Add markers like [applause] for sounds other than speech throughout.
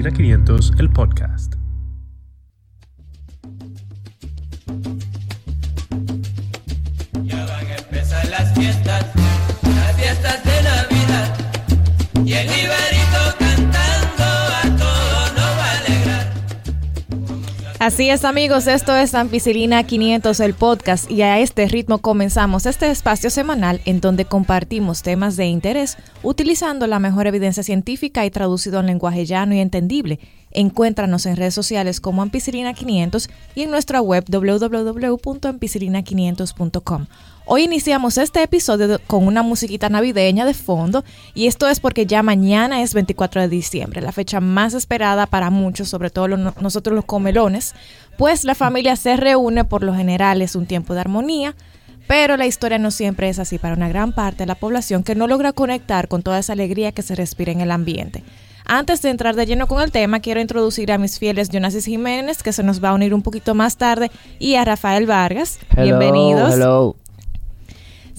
Ampicilina 500, el podcast. Así es amigos, esto es Ampicilina 500 el podcast y a este ritmo comenzamos este espacio semanal en donde compartimos temas de interés utilizando la mejor evidencia científica y traducido en lenguaje llano y entendible. Encuéntranos en redes sociales como Ampicilina 500 y en nuestra web www.ampicilina500.com. Hoy iniciamos este episodio con una musiquita navideña de fondo y esto es porque ya mañana es 24 de diciembre, la fecha más esperada para muchos, sobre todo nosotros los comelones, pues la familia se reúne, por lo general es un tiempo de armonía, pero la historia no siempre es así para una gran parte de la población que no logra conectar con toda esa alegría que se respira en el ambiente. Antes de entrar de lleno con el tema, quiero introducir a mis fieles Jonasis Jiménez, que se nos va a unir un poquito más tarde, y a Rafael Vargas. Bienvenidos. Hello.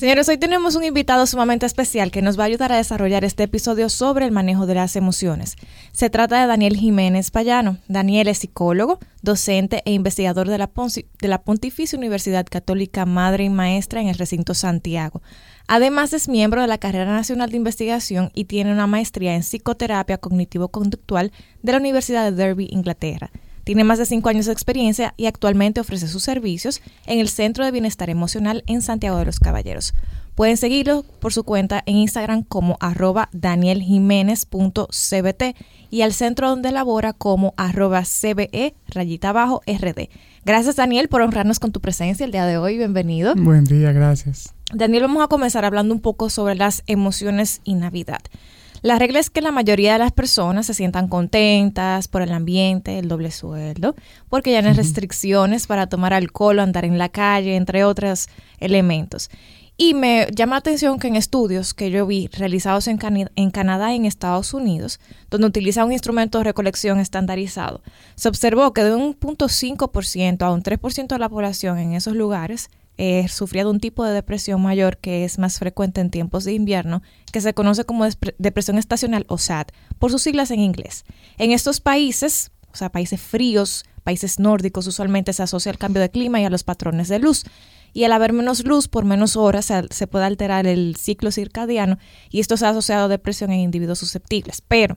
Señores, hoy tenemos un invitado sumamente especial que nos va a ayudar a desarrollar este episodio sobre el manejo de las emociones. Se trata de Daniel Jiménez Payano. Daniel es psicólogo, docente e investigador de la, de la Pontificia Universidad Católica Madre y Maestra en el recinto Santiago. Además es miembro de la Carrera Nacional de Investigación y tiene una maestría en psicoterapia cognitivo-conductual de la Universidad de Derby, Inglaterra. Tiene más de cinco años de experiencia y actualmente ofrece sus servicios en el Centro de Bienestar Emocional en Santiago de los Caballeros. Pueden seguirlo por su cuenta en Instagram como arroba danieljiménez.cbt y al centro donde labora como arroba cbe rayita abajo rd. Gracias Daniel por honrarnos con tu presencia el día de hoy. Bienvenido. Buen día, gracias. Daniel, vamos a comenzar hablando un poco sobre las emociones y Navidad. La regla es que la mayoría de las personas se sientan contentas por el ambiente, el doble sueldo, porque ya no hay restricciones para tomar alcohol o andar en la calle, entre otros elementos. Y me llama la atención que en estudios que yo vi realizados en, Canadá y en Estados Unidos, donde utiliza un instrumento de recolección estandarizado, se observó que de un 0.5% a un 3% de la población en esos lugares eh, sufría de un tipo de depresión mayor que es más frecuente en tiempos de invierno, que se conoce como depresión estacional o SAD, por sus siglas en inglés. En estos países, o sea, países fríos, países nórdicos, usualmente se asocia al cambio de clima y a los patrones de luz. Y al haber menos luz por menos horas se, puede alterar el ciclo circadiano y esto se ha asociado a depresión en individuos susceptibles. Pero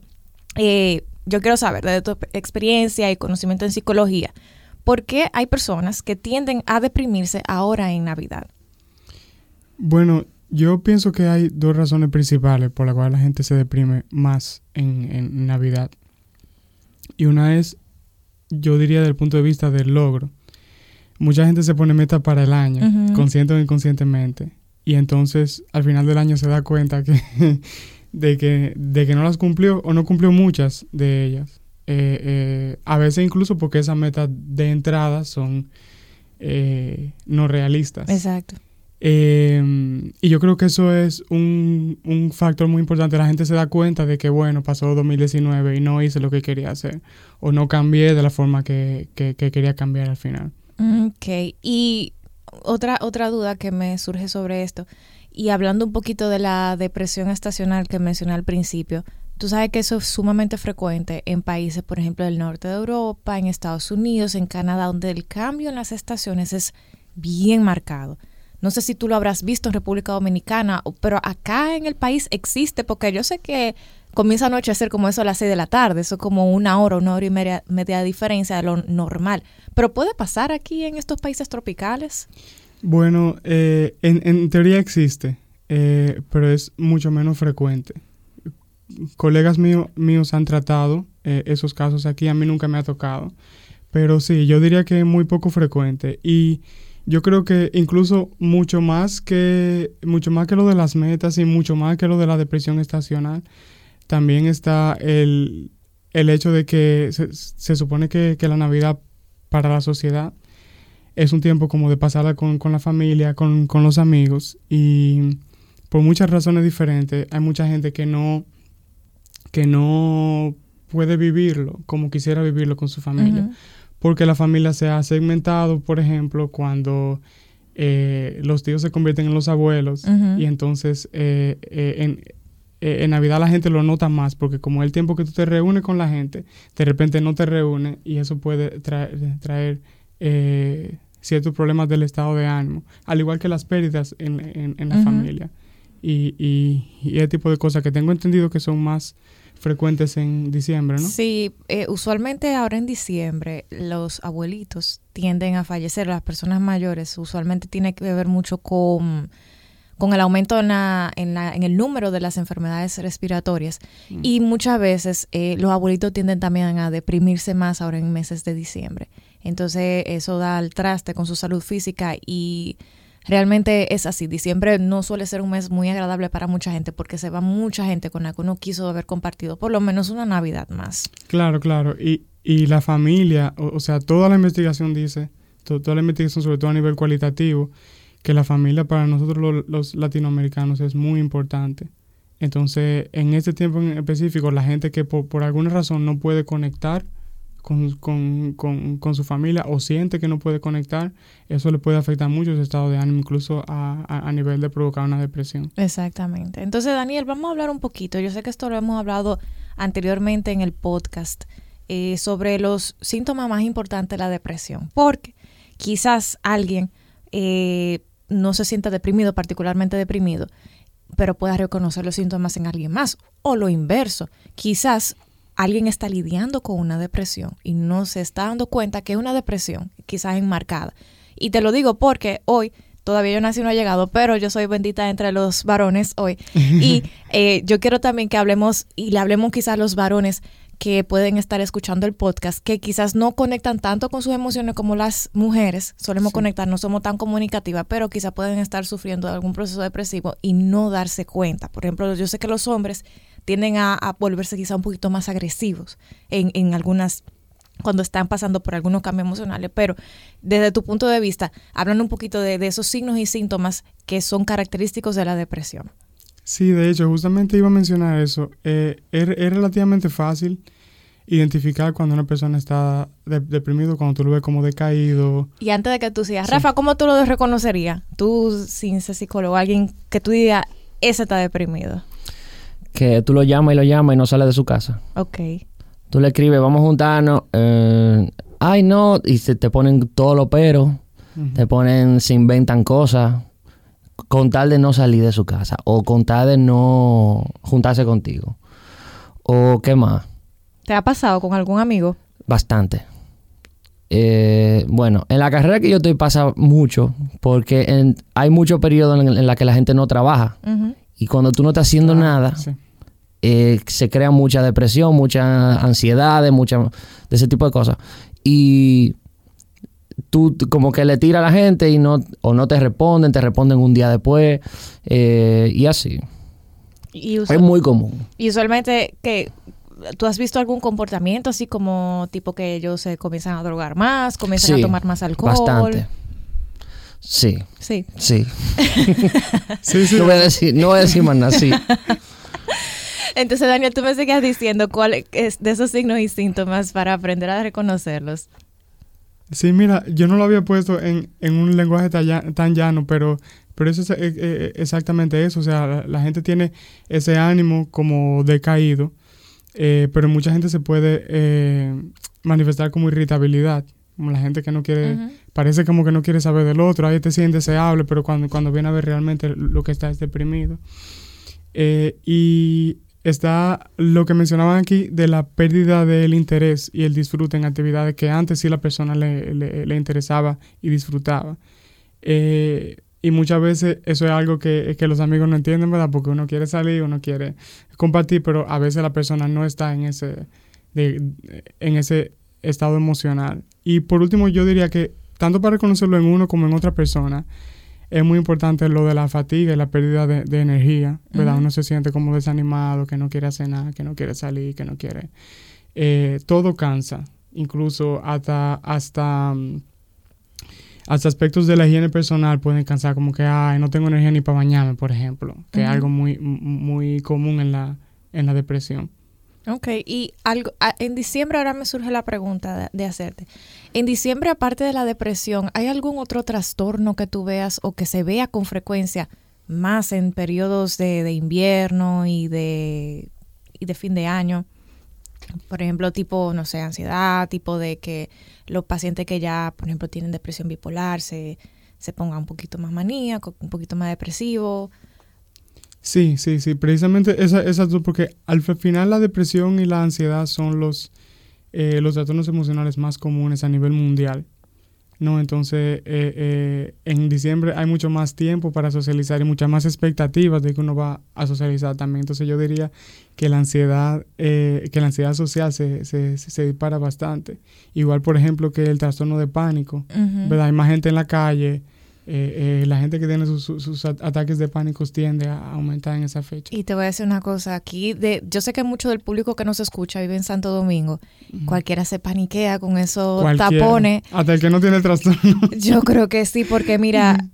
eh, yo quiero saber, de tu experiencia y conocimiento en psicología, ¿por qué hay personas que tienden a deprimirse ahora en Navidad? Bueno, yo pienso que hay dos razones principales por las cuales la gente se deprime más en, en Navidad. Y una es, yo diría, desde el punto de vista del logro. Mucha gente se pone meta para el año, consciente o inconscientemente. Y entonces al final del año se da cuenta que [laughs] de que, de que no las cumplió o no cumplió muchas de ellas. Eh, eh, a veces incluso porque esas metas de entrada son eh, no realistas. Exacto. Eh, y yo creo que eso es un, un factor muy importante. La gente se da cuenta de que, bueno, pasó 2019 y no hice lo que quería hacer. O no cambié de la forma que, que- que quería cambiar al final. Ok, y otra, otra duda que me surge sobre esto, y hablando un poquito de la depresión estacional que mencioné al principio, tú sabes que eso es sumamente frecuente en países, por ejemplo, del norte de Europa, en Estados Unidos, en Canadá, donde el cambio en las estaciones es bien marcado. No sé si tú lo habrás visto en República Dominicana, pero acá en el país existe, porque yo sé que comienza a anochecer como eso a las 6 de la tarde, eso como una hora, una hora y media, media diferencia de lo normal. Pero puede pasar aquí en estos países tropicales. Bueno, eh, en, en teoría existe, eh, pero es mucho menos frecuente. Colegas mío- míos han tratado eh, esos casos aquí, a mí nunca me ha tocado. Pero sí, yo diría que es muy poco frecuente. Y yo creo que incluso mucho más que, mucho más que lo de las metas y mucho más que lo de la depresión estacional, también está el, el hecho de que se, se supone que, que la Navidad para la sociedad es un tiempo como de pasarla con, con la familia, con, con los amigos y por muchas razones diferentes hay mucha gente que no que no puede vivirlo como quisiera vivirlo con su familia. Porque la familia se ha segmentado por ejemplo cuando eh, los tíos se convierten en los abuelos y entonces eh, eh, en, eh, en Navidad la gente lo nota más, porque como el tiempo que tú te reúnes con la gente, de repente no te reúnes y eso puede traer, traer ciertos problemas del estado de ánimo, al igual que las pérdidas en, en- en la familia. Y, y, y ese tipo de cosas que tengo entendido que son más frecuentes en diciembre, ¿no? Sí, eh, usualmente ahora en diciembre los abuelitos tienden a fallecer, las personas mayores usualmente tiene que ver mucho con, con el aumento en, la, en, la- en el número de las enfermedades respiratorias y muchas veces eh, los abuelitos tienden también a deprimirse más ahora en meses de diciembre. Entonces eso da al traste con su salud física y realmente es así. Diciembre no suele ser un mes muy agradable para mucha gente porque se va mucha gente con la que uno quiso haber compartido por lo menos una Navidad más. Claro, claro. Y, y la familia, o, sea, toda la investigación dice, to- toda la investigación, sobre todo a nivel cualitativo, que la familia para nosotros lo- los latinoamericanos es muy importante. Entonces, en este tiempo en específico, la gente que por, por alguna razón no puede conectar con, con, con, con su familia o siente que no puede conectar, eso le puede afectar mucho su estado de ánimo, incluso a, a, nivel de provocar una depresión. Exactamente. Entonces, Daniel, vamos a hablar un poquito. Yo sé que esto lo hemos hablado anteriormente en el podcast eh, sobre los síntomas más importantes de la depresión. Porque quizás alguien eh, no se sienta deprimido, particularmente deprimido, pero pueda reconocer los síntomas en alguien más. O lo inverso. Quizás alguien está lidiando con una depresión y no se está dando cuenta que es una depresión, quizás enmarcada. Y te lo digo porque hoy todavía yo nací no ha llegado, pero yo soy bendita entre los varones hoy. Y [laughs] eh, yo quiero también que hablemos y le hablemos quizás a los varones que pueden estar escuchando el podcast, que quizás no conectan tanto con sus emociones como las mujeres, solemos Sí. conectar, no somos tan comunicativas, pero quizás pueden estar sufriendo de algún proceso depresivo y no darse cuenta. Por ejemplo, yo sé que los hombres tienden a, a volverse quizá un poquito más agresivos en, en algunas cuando están pasando por algunos cambios emocionales, pero desde tu punto de vista, hablan un poquito de, de esos signos y síntomas que son característicos de la depresión. Sí, de hecho, justamente iba a mencionar eso. Eh, es, es relativamente fácil identificar cuando una persona está de- deprimido, cuando tú lo ves como decaído. Y antes de que tú sigas, Sí. Rafa, ¿cómo tú lo reconocerías? Tú, sin ser psicólogo, alguien que tú digas, ese está deprimido. Que tú lo llamas y lo llamas y no sale de su casa. Ok. Tú le escribes, vamos a juntarnos. eh, ay, no. Y se te ponen todos los peros. Ujú. Te ponen, se inventan cosas. Con tal de no salir de su casa. O con tal de no juntarse contigo. O qué más. ¿Te ha pasado con algún amigo? Bastante. Eh, bueno, en la carrera que yo estoy pasa mucho. Porque en- hay muchos periodos en, en la que la gente no trabaja. Y cuando tú no estás haciendo Ah, nada, sí. Eh, se crea mucha depresión, mucha ansiedad, mucha de ese tipo de cosas. Y tú como que le tira a la gente y no o no te responden, te responden un día después eh, y así. Y, Es muy común. y usualmente, que ¿tú has visto algún comportamiento así como tipo que ellos se comienzan a drogar más, comienzan Sí, a tomar más alcohol? Bastante. Sí, Sí. sí. [laughs] Sí, sí. No voy a decir, no voy a decir más nada, sí. [laughs] Entonces, Daniel, tú me sigues diciendo cuál es de esos signos y síntomas para aprender a reconocerlos. Sí, mira, yo no lo había puesto en, en un lenguaje tan, tan llano, pero, pero eso es eh, eh, exactamente eso. O sea, la, la gente tiene ese ánimo como decaído, eh, pero mucha gente se puede eh, manifestar como irritabilidad. Como la gente que no quiere, parece como que no quiere saber del otro, ahí te siente deseable, pero cuando, cuando viene a ver realmente lo que está es deprimido. Y está lo que mencionaban aquí de la pérdida del interés y el disfrute en actividades que antes sí la persona le, le- interesaba y disfrutaba. Eh, y muchas veces eso es algo que, que los amigos no entienden, ¿verdad? Porque uno quiere salir, uno quiere compartir, pero a veces la persona no está en ese, de- en ese estado emocional. Y por último, yo diría que tanto para reconocerlo en uno como en otra persona, es muy importante lo de la fatiga y la pérdida de, de energía, ¿verdad? Uno se siente como desanimado, que no quiere hacer nada, que no quiere salir, que no quiere... eh, todo cansa, incluso hasta, hasta, mm, hasta aspectos de la higiene personal pueden cansar, como que, ay, no tengo energía ni para bañarme, por ejemplo, que es algo muy, muy común en la, en la depresión. Ok, y algo, en diciembre ahora me surge la pregunta de, de hacerte. En diciembre, aparte de la depresión, ¿hay algún otro trastorno que tú veas o que se vea con frecuencia más en periodos de, invierno y de, fin de año. Por ejemplo, tipo, no sé, ansiedad, tipo de que los pacientes que ya, por ejemplo, tienen depresión bipolar se, se pongan un poquito más maníaco, un poquito más depresivo. Sí, sí, sí, precisamente esa, dos, porque al fi- final la depresión y la ansiedad son los, eh, los trastornos emocionales más comunes a nivel mundial. ¿no? Entonces, eh, eh, en diciembre hay mucho más tiempo para socializar y muchas más expectativas de que uno va a socializar también. Entonces, yo diría que la ansiedad, eh, que la ansiedad social se, se, se- dispara bastante. Igual, por ejemplo, que el trastorno de pánico. ¿verdad? Hay más gente en la calle. Eh, eh, la gente que tiene sus, sus- sus at- ataques de pánico tiende a aumentar en esa fecha. Y te voy a decir una cosa, aquí de, yo sé que mucho del público que nos escucha vive en Santo Domingo. Cualquiera se paniquea con esos Cualquiera. tapones. Hasta el que no tiene el trastorno. [laughs] Yo creo que sí, porque mira,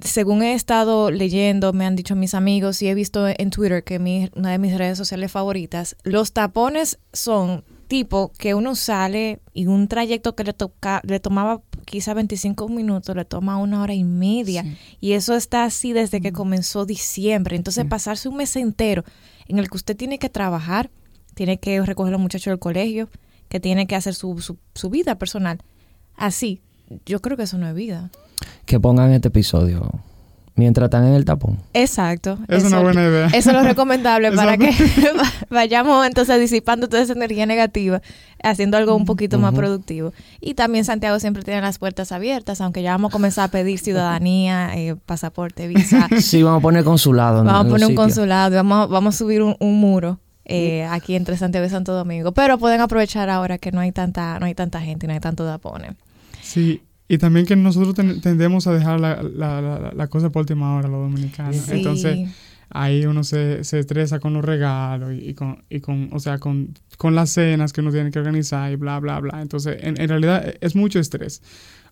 según he estado leyendo, me han dicho mis amigos y he visto en Twitter que mi, una de mis redes sociales favoritas, los tapones son tipo que uno sale y un trayecto que le, toca, le tomaba quizá 25 minutos, le toma una hora y media. Sí. Y eso está así desde que comenzó diciembre. Entonces, pasarse un mes entero en el que usted tiene que trabajar, tiene que recoger a los muchachos del colegio, que tiene que hacer su, su, su vida personal. Así, yo creo que eso no es vida. Que pongan este episodio mientras están en el tapón. Exacto. Es eso- una buena idea. Eso es lo recomendable [laughs] para que [laughs] vayamos entonces disipando toda esa energía negativa, haciendo algo un poquito más productivo. Y también Santiago siempre tiene las puertas abiertas, aunque ya vamos a comenzar a pedir ciudadanía, eh, pasaporte, visa. [laughs] Sí, vamos a poner consulado. en- Vamos a poner un consulado, vamos, a- vamos a subir un, un muro eh, aquí entre Santiago y Santo Domingo. Pero pueden aprovechar ahora que no hay tanta, no hay tanta gente no hay tanto tapone. Sí, y también que nosotros ten- tendemos a dejar la, la, la, la cosa por última hora, los dominicanos. Sí. Entonces, ahí uno se, se estresa con los regalos y, y con, y con, o sea, con, con las cenas que uno tiene que organizar y bla, bla, bla. Entonces, en, en realidad e- es mucho estrés.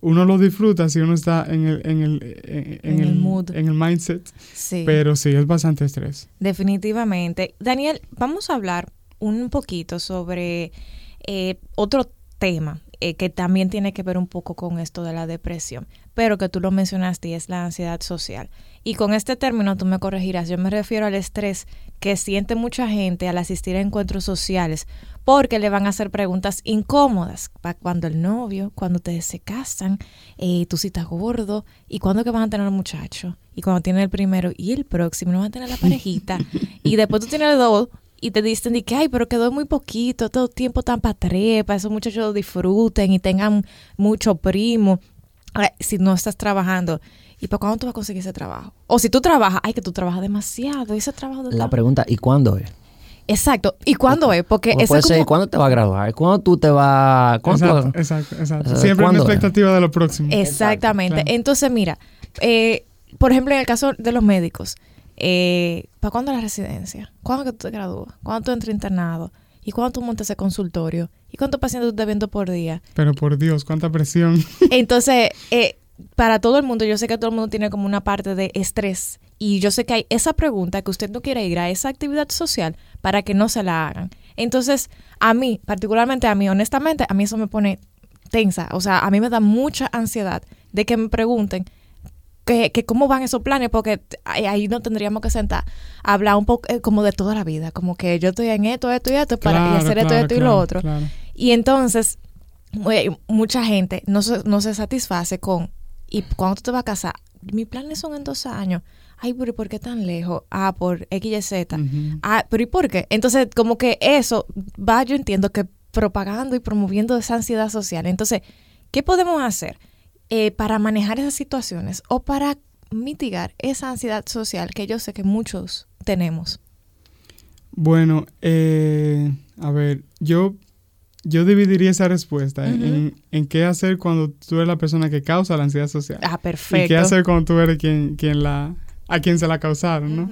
Uno lo disfruta si uno está en el, en el, en, En el mood. en el mindset, sí. pero sí, es bastante estrés. Definitivamente. Daniel, vamos a hablar un poquito sobre eh, otro tema eh, que también tiene que ver un poco con esto de la depresión, pero que tú lo mencionaste y es la ansiedad social. Y con este término tú me corregirás, yo me refiero al estrés que siente mucha gente al asistir a encuentros sociales porque le van a hacer preguntas incómodas. Cuando el novio, cuando ustedes se casan, eh, tú sí estás gordo, y cuándo que van a tener el muchacho, y cuando tienen el primero y el próximo, no van a tener la [laughs] parejita, y después tú tienes dos y te dicen de que, ay, pero quedó muy poquito, todo el tiempo tan para para esos muchachos disfruten y tengan mucho primo. Ahora, si no estás trabajando, ¿y para cuándo tú vas a conseguir ese trabajo? O si tú trabajas, ay, que tú trabajas demasiado, ese trabajo de La pregunta, ¿y cuándo es? Exacto. ¿Y cuándo es? Porque puede es ser, como... ¿cuándo te vas a graduar? ¿Cuándo tú te vas...? ¿Cuándo tú vas- Exacto, exacto, exacto. Eh, Siempre una expectativa de lo próximo. Exactamente. Claro. Entonces, mira, eh, por ejemplo, en el caso de los médicos, eh, ¿para cuándo la residencia? ¿Cuándo que tú te gradúas? ¿Cuándo tú entras internado? ¿Y cuándo tú montas ese consultorio? ¿Y cuántos pacientes tú estás viendo por día? Pero por Dios, cuánta presión. [laughs] Entonces, eh, para todo el mundo, yo sé que todo el mundo tiene como una parte de estrés. Y yo sé que hay esa pregunta que usted no quiere ir a esa actividad social para que no se la hagan. Entonces, a mí, particularmente a mí, honestamente, a mí eso me pone tensa. O sea, a mí me da mucha ansiedad de que me pregunten que, que cómo van esos planes, porque ahí ahí no tendríamos que sentar a hablar un poco eh, como de toda la vida, como que yo estoy en esto, esto y esto, para y Claro, hacer esto, claro, esto y claro, lo otro. Y entonces, mucha gente no se, no se satisface con, ¿y cuándo tú te vas a casar? Mis planes son en dos años. Ay, pero ¿y por qué tan lejos? Ah, por X, Y, Z. Ah, pero ¿y por qué? Entonces, como que eso va, yo entiendo que propagando y promoviendo esa ansiedad social. Entonces, ¿qué podemos hacer eh, para manejar esas situaciones o para mitigar esa ansiedad social que yo sé que muchos tenemos? Bueno, eh, a ver, yo, yo dividiría esa respuesta en- Ujú. en, en qué hacer cuando tú eres la persona que causa la ansiedad social. Ah, y perfecto. qué hacer cuando tú eres quien, quien la, a quien se la causaron, ¿no?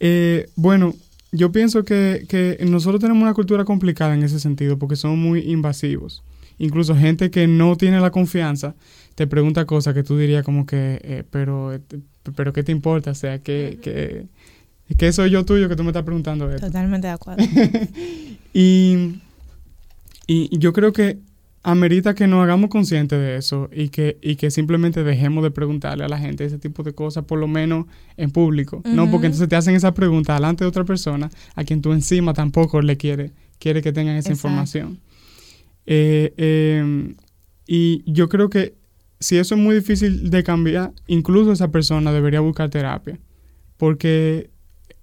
Eh, bueno, yo pienso que, que nosotros tenemos una cultura complicada en ese sentido porque somos muy invasivos. Incluso gente que no tiene la confianza te pregunta cosas que tú dirías como que, eh, pero, eh, pero ¿qué te importa? O sea, que, que, que soy yo tuyo que tú me estás preguntando esto. Totalmente de acuerdo. [laughs] Y, y yo creo que amerita que nos hagamos conscientes de eso y que, y que simplemente dejemos de preguntarle a la gente ese tipo de cosas, por lo menos en público. No, porque entonces te hacen esa pregunta delante de otra persona a quien tú encima tampoco le quiere, quiere que tengan esa Exacto. información. Eh, eh, y yo creo que si eso es muy difícil de cambiar, incluso esa persona debería buscar terapia. Porque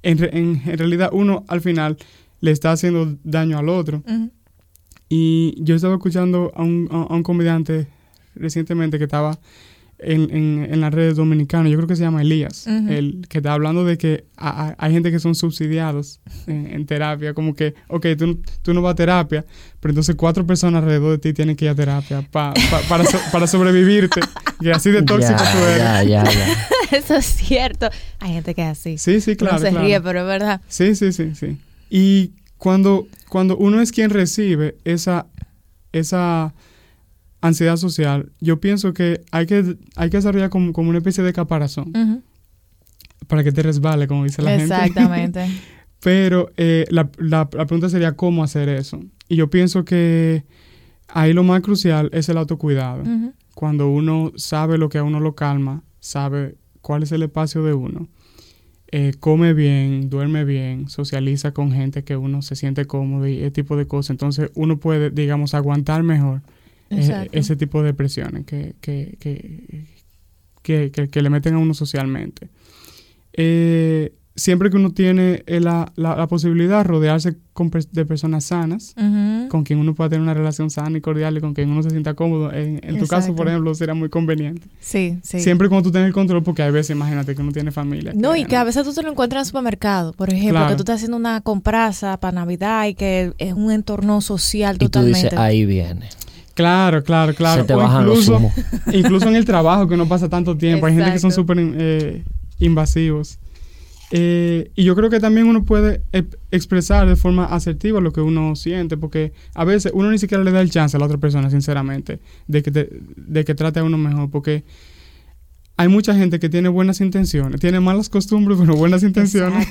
en, en- en realidad uno al final le está haciendo daño al otro. Y yo estaba escuchando a un, a, a un comediante recientemente que estaba en, en, en las redes dominicanas, yo creo que se llama Elías, Ujú. el que está hablando de que a- a- hay gente que son subsidiados en, en terapia, como que, ok, tú, tú no vas a terapia, pero entonces cuatro personas alrededor de ti tienen que ir a terapia pa- pa- para, so- para sobrevivirte, y así de [laughs] tóxico ya, tú eres. ya, ya, ya. [laughs] Eso es cierto. Hay gente que es así. Sí, sí, claro. Uno se claro. ríe, pero es verdad. Sí, sí, sí, sí. Y cuando, cuando uno es quien recibe esa, esa ansiedad social, yo pienso que hay que, hay que desarrollar como, como una especie de caparazón para que te resbale, como dice la gente. Exactamente. [laughs] Pero eh, la, la- la pregunta sería cómo hacer eso. Y yo pienso que ahí lo más crucial es el autocuidado. Cuando uno sabe lo que a uno lo calma, sabe cuál es el espacio de uno, eh, come bien, duerme bien, socializa con gente que uno se siente cómodo y ese tipo de cosas. Entonces uno puede, digamos, aguantar mejor Exacto. ese tipo de presiones que, que, que, que, que- que le meten a uno socialmente. Eh, siempre que uno tiene la, la, la posibilidad de rodearse con de personas sanas, con quien uno pueda tener una relación sana y cordial y con quien uno se sienta cómodo. En, en tu caso, por ejemplo, sería muy conveniente. Sí, sí. Siempre cuando tú tengas el control, porque hay veces, imagínate que uno tiene familia. No, y que a veces tú te lo encuentras en el supermercado, por ejemplo, Claro. que tú estás haciendo una compraza para Navidad y que es un entorno social Y tú totalmente. dices, ahí viene. Claro, claro, claro. Se te O bajan los incluso, humos. [laughs] incluso en el trabajo, que uno pasa tanto tiempo. Hay gente que son súper eh, invasivos. Eh, y yo creo que también uno puede ep- expresar de forma asertiva lo que uno siente, porque a veces uno ni siquiera le da el chance a la otra persona, sinceramente, de que, te- de que trate a uno mejor, porque hay mucha gente que tiene buenas intenciones, tiene malas costumbres, pero buenas intenciones.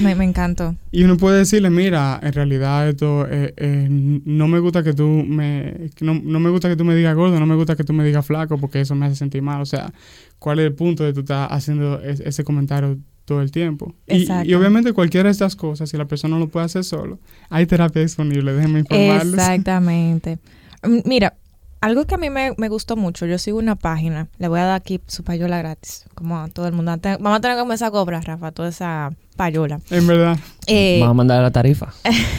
Me, me encantó. [laughs] Y uno puede decirle, mira, en realidad esto, eh, eh, no me gusta que tú me, no, no me gusta que tú me digas gordo, no me gusta que tú me digas flaco, porque eso me hace sentir mal. O sea, ¿cuál es el punto de tú estar haciendo es- ese comentario todo el tiempo? Y, Exacto. y obviamente cualquiera de estas cosas, si la persona no lo puede hacer solo, hay terapia disponible, déjenme informarles. Exactamente. Mm, Mira, algo que a mí me, me gustó mucho, yo sigo una página, le voy a dar aquí su payola gratis, como a todo el mundo. Vamos a tener que comenzar a cobrar, Rafa, toda esa payola. En verdad. Eh, Vamos a mandar la tarifa.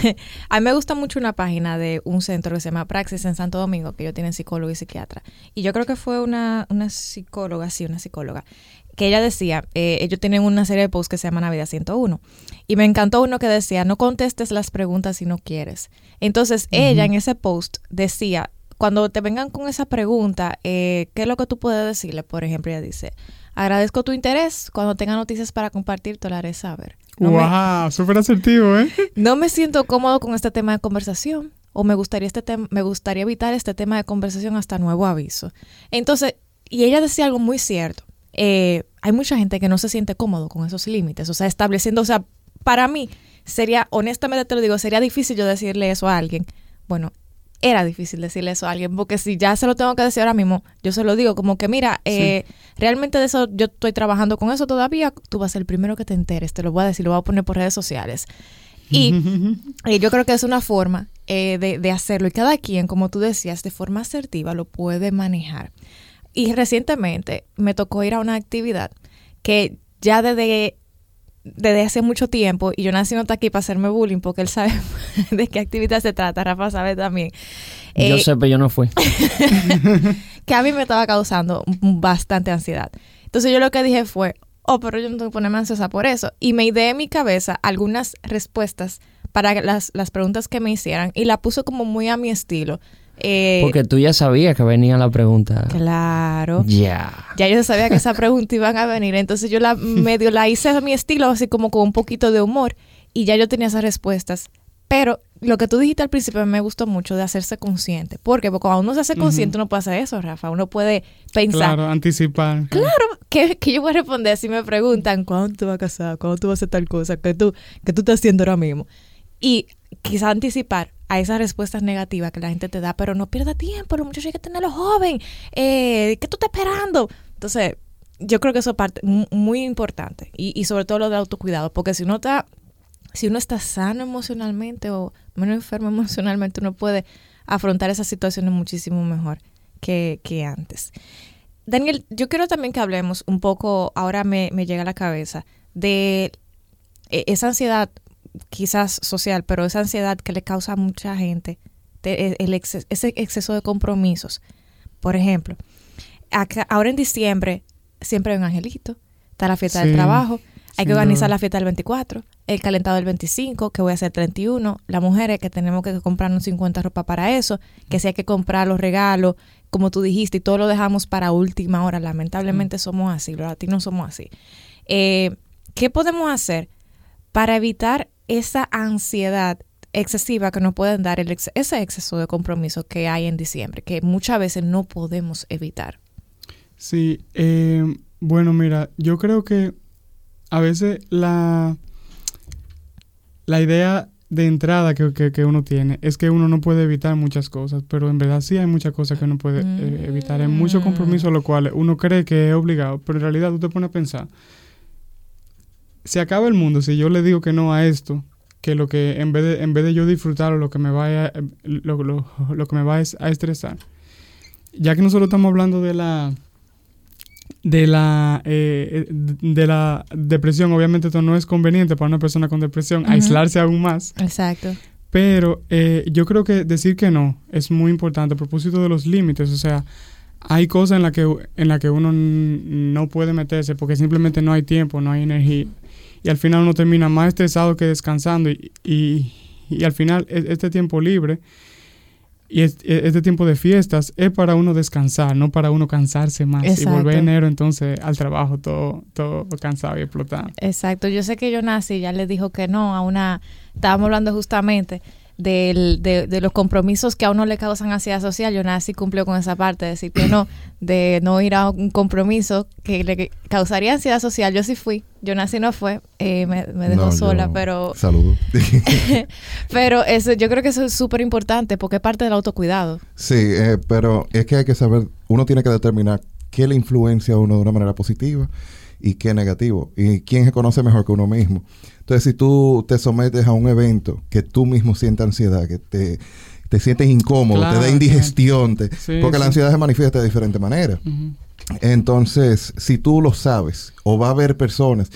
[laughs] a mí me gusta mucho una página de un centro que se llama Praxis en Santo Domingo, que ellos tienen psicólogo y psiquiatra. Y yo creo que fue una, una psicóloga, sí, una psicóloga, que ella decía, eh, ellos tienen una serie de posts que se llama Navidad 101. Y me encantó uno que decía, no contestes las preguntas si no quieres. Entonces ella en ese post decía, cuando te vengan con esa pregunta, eh, ¿qué es lo que tú puedes decirle? Por ejemplo, ella dice, agradezco tu interés, cuando tenga noticias para compartir, te lo haré saber. No me- ¡Wow! Súper asertivo, ¿eh? [laughs] no me siento cómodo con este tema de conversación o me gustaría este tema me gustaría evitar este tema de conversación hasta nuevo aviso. Entonces, y ella decía algo muy cierto. Eh, hay mucha gente que no se siente cómodo con esos límites, o sea, estableciendo, o sea, para mí sería, honestamente te lo digo, sería difícil yo decirle eso a alguien. Bueno, era difícil decirle eso a alguien, porque si ya se lo tengo que decir ahora mismo, yo se lo digo como que, mira, eh, realmente de eso yo estoy trabajando con eso todavía, tú vas a ser el primero que te enteres, te lo voy a decir, lo voy a poner por redes sociales. [laughs] Y yo creo que es una forma eh, de, de hacerlo y cada quien, como tú decías, de forma asertiva lo puede manejar. Y recientemente me tocó ir a una actividad que ya desde, desde hace mucho tiempo, y yo nací no está aquí para hacerme bullying porque él sabe [laughs] de qué actividad se trata, Rafa sabe también. yo Eh, sé, pero yo no fui. [laughs] que a mí me estaba causando bastante ansiedad. Entonces yo lo que dije fue, oh, pero yo no tengo que ponerme ansiosa por eso. Y me ideé en mi cabeza algunas respuestas para las, las preguntas que me hicieran y la puse como muy a mi estilo. Eh, Porque tú ya sabías que venía la pregunta. claro. Ya. Ya yo sabía que esa pregunta iban a venir, entonces yo la medio la hice a mi estilo, así como con un poquito de humor, y ya yo tenía esas respuestas. Pero lo que tú dijiste al principio me gustó mucho de hacerse consciente. Porque cuando uno se hace consciente, uno puede hacer eso, Rafa. Uno puede pensar, Claro, anticipar. Claro, ¿qué, qué yo voy a responder si me preguntan cuándo te vas a casar, cuándo tú vas a hacer tal cosa, que tú, que tú estás haciendo ahora mismo? Y quizá anticipar, a esas respuestas negativas que la gente te da, pero no pierda tiempo, los muchachos hay que tenerlos joven, eh, ¿qué tú estás esperando? Entonces, yo creo que eso es parte mu- muy importante y, sobre todo lo de autocuidado, porque si uno está, si uno está sano emocionalmente o menos enfermo [laughs] emocionalmente, uno puede afrontar esas situaciones muchísimo mejor que, antes. Daniel, yo quiero también que hablemos un poco, ahora me, me llega a la cabeza, de eh, esa ansiedad quizás social, pero esa ansiedad que le causa a mucha gente, de- eh, el ese exceso de compromisos. Por ejemplo, acá- ahora en diciembre siempre hay un angelito, está la fiesta del trabajo, hay que organizar duda. la fiesta del 24, el calentado del 25, que voy a hacer 31, las mujeres que tenemos que comprarnos 50 ropa para eso, que si hay que comprar los regalos, como tú dijiste, y todo lo dejamos para última hora. Lamentablemente somos así, los latinos somos así. Eh, ¿Qué podemos hacer para evitar esa ansiedad excesiva que nos pueden dar el ese exceso de compromiso que hay en diciembre, que muchas veces no podemos evitar? Sí, eh, bueno, mira, yo creo que a veces la, la idea de entrada que, que- uno tiene es que uno no puede evitar muchas cosas, pero en verdad sí hay muchas cosas que uno puede eh, evitar. Hay muchos compromisos los cuales uno cree que es obligado, pero en realidad tú te pones a pensar, se acaba el mundo si yo le digo que no a esto, que lo que en vez de, en vez de yo disfrutarlo, lo que me va a, lo, lo- lo que me va es- a estresar. Ya que nosotros estamos hablando de la de la eh, de la depresión, obviamente esto no es conveniente para una persona con depresión aislarse aún más, Exacto. pero eh, yo creo que decir que no es muy importante a propósito de los límites, o sea, hay cosas en las que en la que uno no puede meterse porque simplemente no hay tiempo, no hay energía y al final uno termina más estresado que descansando y, y, y al final e- este tiempo libre y e- este tiempo de fiestas es para uno descansar, no para uno cansarse más y volver enero entonces al trabajo todo, todo cansado y explotado. Exacto, yo sé que yo nací, ya le dijo que no a una, estábamos hablando justamente del- de, de los compromisos que a uno le causan ansiedad social, yo nací cumplió con esa parte, de decir que no, de no ir a un compromiso que le causaría ansiedad social, yo sí fui, yo nací no fue, eh, me, me dejó No, yo- sola, pero Saludos. [laughs] [laughs] pero eso, yo creo que eso es súper importante porque es parte del autocuidado. sí, eh, pero es que hay que saber, uno tiene que determinar qué le influencia a uno de una manera positiva y qué negativo. Y quién se conoce mejor que uno mismo. Entonces, si tú te sometes a un evento que tú mismo sientes ansiedad, que te, te sientes incómodo, Claro, te da indigestión, te- Sí, porque la ansiedad se manifiesta de diferentes maneras. Ujú. Entonces, si tú lo sabes o va a haber personas,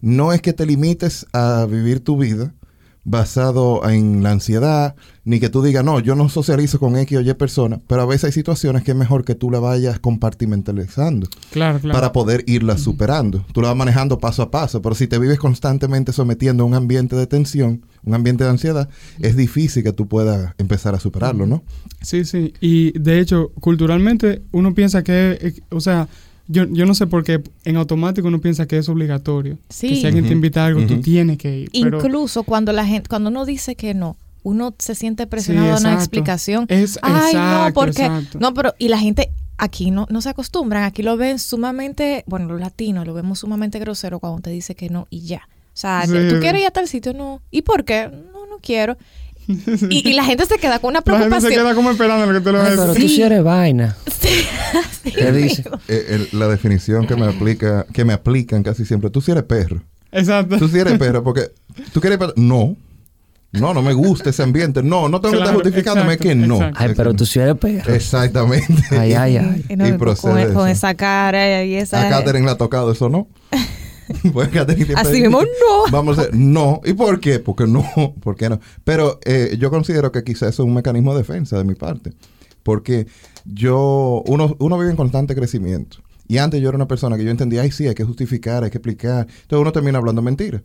no es que te limites a vivir tu vida basado en la ansiedad, ni que tú digas, no, yo no socializo con X o Y personas, pero a veces hay situaciones que es mejor que tú la vayas compartimentalizando Claro, claro. para poder irla superando. Tú la vas manejando paso a paso, pero si te vives constantemente sometiendo a un ambiente de tensión, un ambiente de ansiedad, es difícil que tú puedas empezar a superarlo, ¿no? Sí, sí. Y de hecho, culturalmente uno piensa que, eh, o sea, yo, yo no sé por qué en automático uno piensa que es obligatorio. Sí. Que si alguien te invita a algo, tú ujú. tienes que ir. Pero Incluso cuando la gente, cuando uno dice que no, uno se siente presionado a una explicación. es Ay, no, exacto, porque exacto. no, pero y la gente aquí no no se acostumbran, aquí lo ven sumamente, bueno, los latinos lo vemos sumamente grosero cuando te dice que no y ya. O sea, Sí. ¿tú quieres ir a tal sitio? No. ¿Y por qué? No, no quiero. Y, y la gente se queda con una La gente se preocupación. queda como esperando lo que tú le vas a pero tú sí eres vaina. Sí, [laughs] ¿Qué dice? Eh, el- la definición que me aplica, que me aplican casi siempre, tú sí eres perro. Exacto. Tú sí eres perro porque tú quieres perro. No. No, no me gusta ese ambiente. No, no tengo que estar Claro, justificándome exacto, que no. exacto. Ay, pero tú sí eres perro. Exactamente. Ay, ay, ay. Y no, Y procede con, esa cara y esa. A Katherine le ha tocado eso, ¿no? [laughs] [laughs] Pues Así mismo, no. Vamos a decir, no. ¿Y por qué? Porque no. [laughs] ¿Por qué no? Pero eh, yo considero que quizás eso es un mecanismo de defensa de mi parte. Porque yo, uno, uno vive en constante crecimiento. Y antes yo era una persona que yo entendía, ay, sí, hay que justificar, hay que explicar. Entonces uno termina hablando mentira.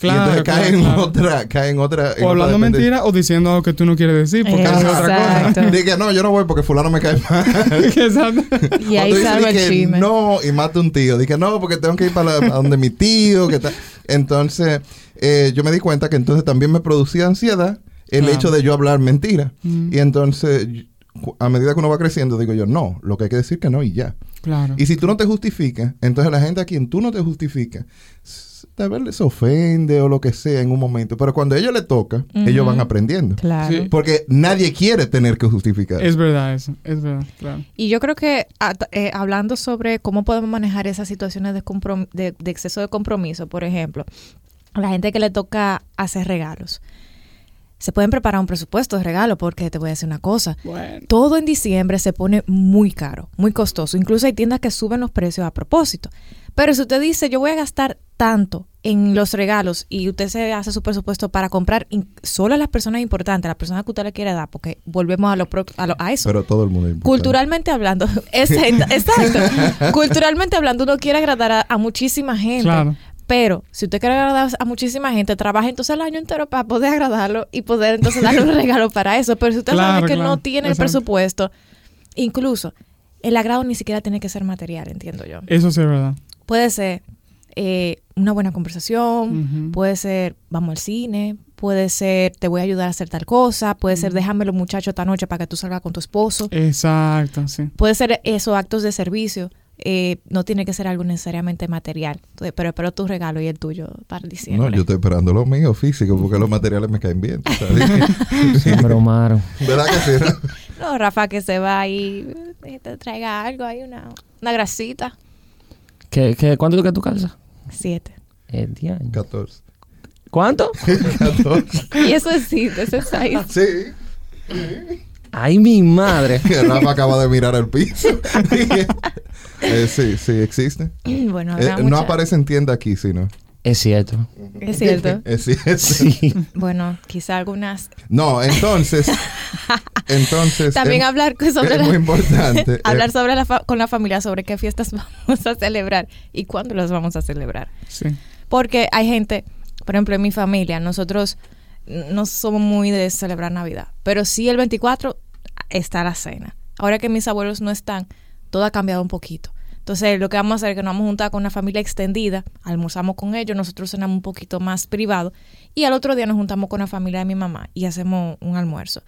Claro, y entonces claro, cae en otra, cae en otra. en O hablando dependencia. mentira o diciendo algo que tú no quieres decir porque es otra cosa. [laughs] Dije, no, yo no voy porque fulano me cae mal. [laughs] Exacto. Y ahí salva el dije, chisme. No, y mata un tío. Dije, no, porque tengo que ir para, la- para donde mi tío. Que tal. Entonces, eh, yo me di cuenta que entonces también me producía ansiedad el hecho de yo hablar mentira. Mm. Y entonces, a medida que uno va creciendo, digo yo, no, lo que hay que decir que no y ya. Claro. Y si tú no te justificas, entonces la gente a quien tú no te justificas tal vez les ofende o lo que sea en un momento, pero cuando a ellos les toca, ellos van aprendiendo. Claro. Sí. Porque nadie quiere tener que justificar. Es verdad eso, es verdad, claro. Y yo creo que a- eh, hablando sobre cómo podemos manejar esas situaciones de, comprom- de, de exceso de compromiso, por ejemplo, a la gente que le toca hacer regalos, se pueden preparar un presupuesto de regalo porque te voy a decir una cosa. Bueno. Todo en diciembre se pone muy caro, muy costoso. Incluso hay tiendas que suben los precios a propósito. Pero si usted dice, yo voy a gastar tanto en los regalos y usted se hace su presupuesto para comprar solo a las personas importantes, a las personas que usted le quiere dar, porque volvemos a, lo pro- a, lo- a eso. Pero todo el mundo es. Culturalmente hablando, [laughs] exacto, exacto. [laughs] Culturalmente hablando, uno quiere agradar a, a muchísima gente. Claro. Pero si usted quiere agradar a muchísima gente, trabaja entonces el año entero para poder agradarlo y poder entonces darle un [laughs] regalo para eso. Pero si usted Claro, sabe que claro. no tiene el presupuesto, incluso el agrado ni siquiera tiene que ser material, entiendo yo. Eso sí es verdad. Puede ser eh, una buena conversación, puede ser vamos al cine, puede ser te voy a ayudar a hacer tal cosa, puede ser déjame los muchachos esta noche para que tú salgas con tu esposo. Exacto, sí. Puede ser esos actos de servicio. eh, no tiene que ser algo necesariamente material. Entonces, pero espero tu regalo y el tuyo para No, diciembre. yo estoy esperando lo mío físico porque los materiales me caen bien. [laughs] Sí, bromaron. ¿Verdad que sí? no? [laughs] No, Rafa, que se va y eh, te traiga algo ahí, una, una grasita. ¿Qué, qué, ¿Cuánto que tú calzas? Siete. El diaño. 14. ¿Cuánto? [laughs] 14. Y eso es sí, eso es ahí. [laughs] Sí. Ay, mi madre. [laughs] Que Rafa acaba de mirar el piso. Eh, sí, sí, existe. Bueno, Eh, no aparece en tienda aquí, sino. Es cierto. Es cierto. Es cierto. [laughs] Sí. Bueno, quizá algunas. No, entonces. [laughs] entonces. También es- hablar sobre es la- muy importante. [laughs] hablar Eh, sobre la fa- con la familia sobre qué fiestas vamos a celebrar y cuándo las vamos a celebrar. Sí. Porque hay gente, por ejemplo, en mi familia, nosotros no somos muy de celebrar Navidad, pero sí el 24 está la cena. Ahora que mis abuelos no están, todo ha cambiado un poquito. Entonces, lo que vamos a hacer es que nos vamos a juntar con una familia extendida, almorzamos con ellos, nosotros cenamos un poquito más privado y al otro día nos juntamos con la familia de mi mamá y hacemos un almuerzo.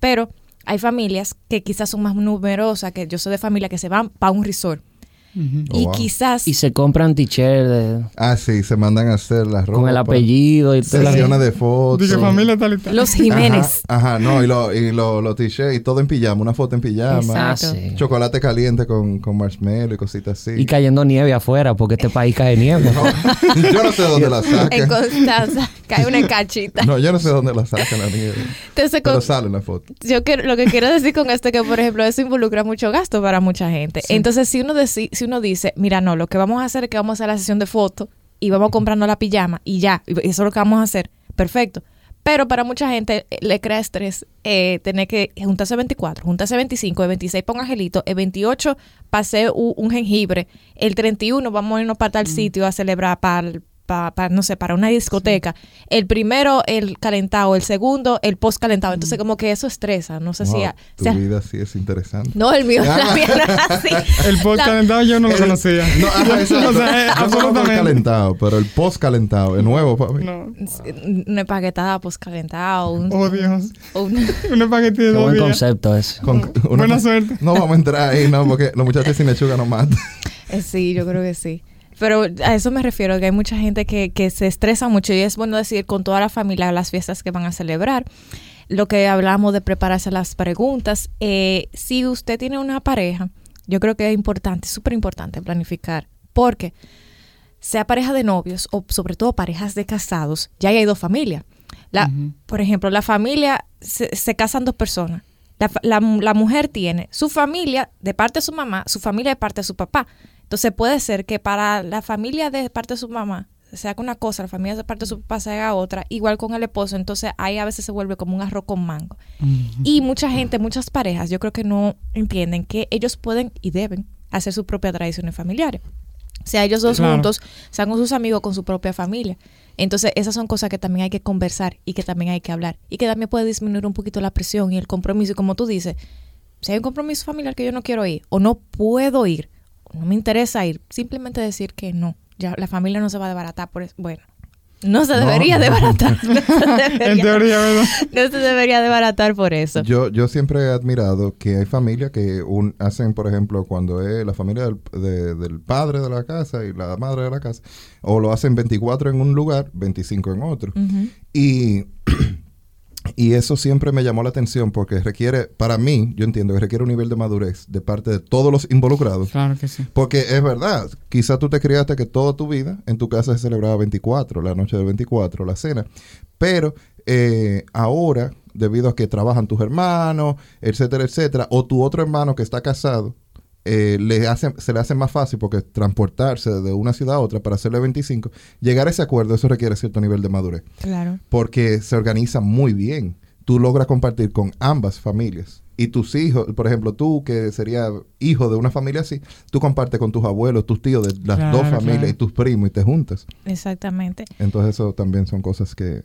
Pero hay familias que quizás son más numerosas, que yo soy de familia que se van para un resort. Oh, y wow. quizás Y se compran t-shirts de- Ah, sí, se mandan a hacer las ropas. con el apellido y todo. Sesiones de fotos. Dije familia tal y tal. los Jiménez. Ajá, ajá, no, y los y lo, los t-shirts y todo en pijama, una foto en pijama. Exacto. Ah, sí. Chocolate caliente con, con marshmallow y cositas así. Y cayendo nieve afuera, porque este país cae nieve. No, yo no sé dónde la En sacan. Constanza cae una cachita. No, yo no sé dónde la sacan la nieve. Entonces, Pero con- sale en la foto. yo quiero, lo que quiero decir con esto es que, por ejemplo, eso involucra mucho gasto para mucha gente. Entonces, si uno, deci- si uno dice, mira, no, lo que vamos a hacer es que vamos a hacer la sesión de fotos y vamos comprando la pijama y ya, y eso es lo que vamos a hacer, perfecto. Pero para mucha gente eh, le crea estrés eh, tener que juntarse el 24, juntarse el 25, el 26 para un angelito, el 28 pase un, un jengibre, el 31 vamos a irnos para tal sitio a celebrar para, para, no sé, para una discoteca. El primero, el calentado, el segundo, el post calentado. Entonces, como que eso estresa. No sé si. A- tu vida sí es interesante. no, el mío, la mía no es así. El post La- calentado yo no lo conocía. No, ajá, [laughs] exacto. o sea, Yo conozco el absolutamente. calentado, pero el post calentado es nuevo para mí. No. Una empaquetada post calentado. Un, Oh, Dios. un- [laughs] Un espagueti de Qué buen días. concepto ese. Con una- Buena suerte. No vamos a entrar ahí, no, porque los muchachos sin lechuga no matan. eh, sí, yo creo que sí. Pero a eso me refiero, que hay mucha gente que, que se estresa mucho y es bueno decir con toda la familia las fiestas que van a celebrar. Lo que hablamos de prepararse las preguntas. eh, si usted tiene una pareja, yo creo que es importante, súper importante planificar. Porque sea pareja de novios o sobre todo parejas de casados, ya hay dos familias. La. Por ejemplo, la familia, se, se casan dos personas. La- la mujer tiene su familia de parte de su mamá, su familia de parte de su papá. Entonces puede ser que para la familia de parte de su mamá se haga una cosa, la familia de parte de su papá se haga otra, igual con el esposo. Entonces ahí a veces se vuelve como un arroz con mango. Y mucha gente, muchas parejas, yo creo que no entienden que ellos pueden y deben hacer sus propias tradiciones familiares. O sea, ellos dos Claro. juntos, sean con sus amigos, con su propia familia. Entonces, esas son cosas que también hay que conversar y que también hay que hablar. Y que también puede disminuir un poquito la presión y el compromiso. Y como tú dices, si hay un compromiso familiar que yo no quiero ir, o no puedo ir, no me interesa ir, simplemente decir que no. Ya la familia no se va a desbaratar por eso. Bueno, No se No. debería desbaratar. No se [laughs] En debería, teoría, ¿verdad? no se debería desbaratar por eso. Yo, yo siempre he admirado que hay familias que un- hacen, por ejemplo, cuando es la familia del, de- del padre de la casa y la madre de la casa, o lo hacen 24 en un lugar, 25 en otro. Y, [clears throat] y eso siempre me llamó la atención porque requiere, para mí, yo entiendo que requiere un nivel de madurez de parte de todos los involucrados. Claro que sí. Porque es verdad, quizás tú te criaste que toda tu vida en tu casa se celebraba 24, la noche del 24, la cena. Pero eh, ahora, debido a que trabajan tus hermanos, etcétera, etcétera, o tu otro hermano que está casado, eh, le hace, se le hace más fácil porque transportarse de una ciudad a otra para hacerle 25, llegar a ese acuerdo, eso requiere cierto nivel de madurez Claro. porque se organiza muy bien. Tú logras compartir con ambas familias. Y tus hijos, por ejemplo, tú que sería hijo de una familia así, tú compartes con tus abuelos, tus tíos de las Claro, dos familias claro. y tus primos y te juntas. Exactamente. Entonces eso también son cosas que,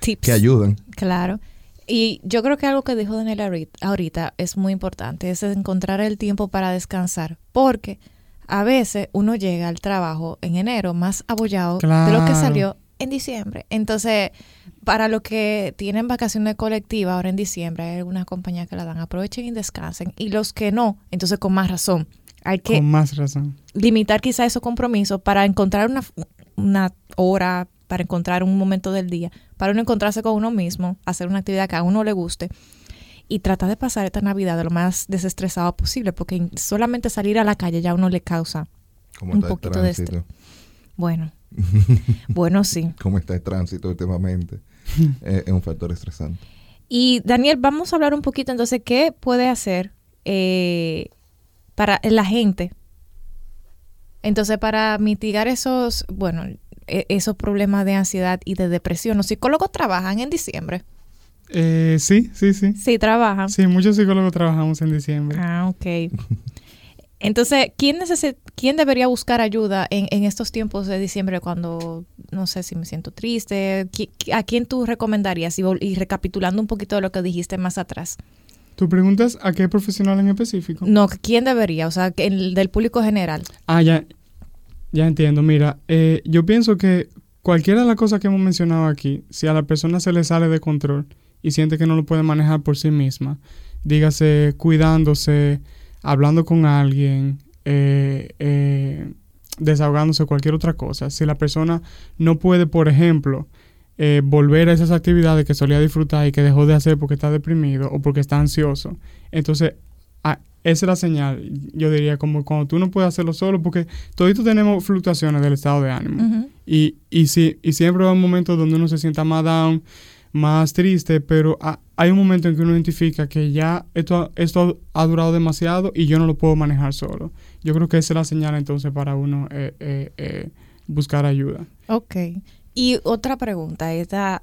Tips. que ayudan. Claro. Y yo creo que algo que dijo Daniel ahorit- ahorita es muy importante, es encontrar el tiempo para descansar, porque a veces uno llega al trabajo en enero más abollado de lo que salió en diciembre. Entonces, para los que tienen vacaciones colectivas ahora en diciembre, hay algunas compañías que la dan, aprovechen y descansen. Y los que no, entonces con más razón. Hay que Con más razón. limitar quizá esos compromisos para encontrar una, una hora, para encontrar un momento del día, para uno encontrarse con uno mismo, hacer una actividad que a uno le guste y tratar de pasar esta Navidad de lo más desestresado posible, porque solamente salir a la calle ya a uno le causa, Como Un está el poquito de tránsito. bueno, [laughs] bueno sí. Cómo está el tránsito últimamente. [laughs] Eh, es un factor estresante. Y Daniel, vamos a hablar un poquito entonces, ¿qué puede hacer eh, para la gente? Entonces, para mitigar esos, bueno, esos problemas de ansiedad y de depresión, los psicólogos trabajan en diciembre. Eh, sí, sí, sí. Sí, trabajan. Sí, muchos psicólogos trabajamos en diciembre. Ah, ok. Entonces, ¿quién, quién debería buscar ayuda en, en estos tiempos de diciembre cuando, no sé si me siento triste? ¿Qui- ¿A quién tú recomendarías? Y, recapitulando un poquito de lo que dijiste más atrás. ¿Tú preguntas a qué profesional en específico? No, ¿quién debería? O sea, que el del público general. Ah, ya, ya entiendo. Mira, eh, yo pienso que cualquiera de las cosas que hemos mencionado aquí, si a la persona se le sale de control y siente que no lo puede manejar por sí misma, dígase cuidándose, hablando con alguien, eh, eh, desahogándose, cualquier otra cosa. Si la persona no puede, por ejemplo, eh, volver a esas actividades que solía disfrutar y que dejó de hacer porque está deprimido o porque está ansioso, entonces ah, esa es la señal, yo diría, como cuando tú no puedes hacerlo solo, porque todos tenemos fluctuaciones del estado de ánimo. Y, y, si, y siempre va un momento donde uno se sienta más down, más triste, pero ha- hay un momento en que uno identifica que ya esto, esto ha durado demasiado y yo no lo puedo manejar solo. Yo creo que esa es la señal entonces para uno eh, eh, eh, buscar ayuda. Ok. Y otra pregunta, esta,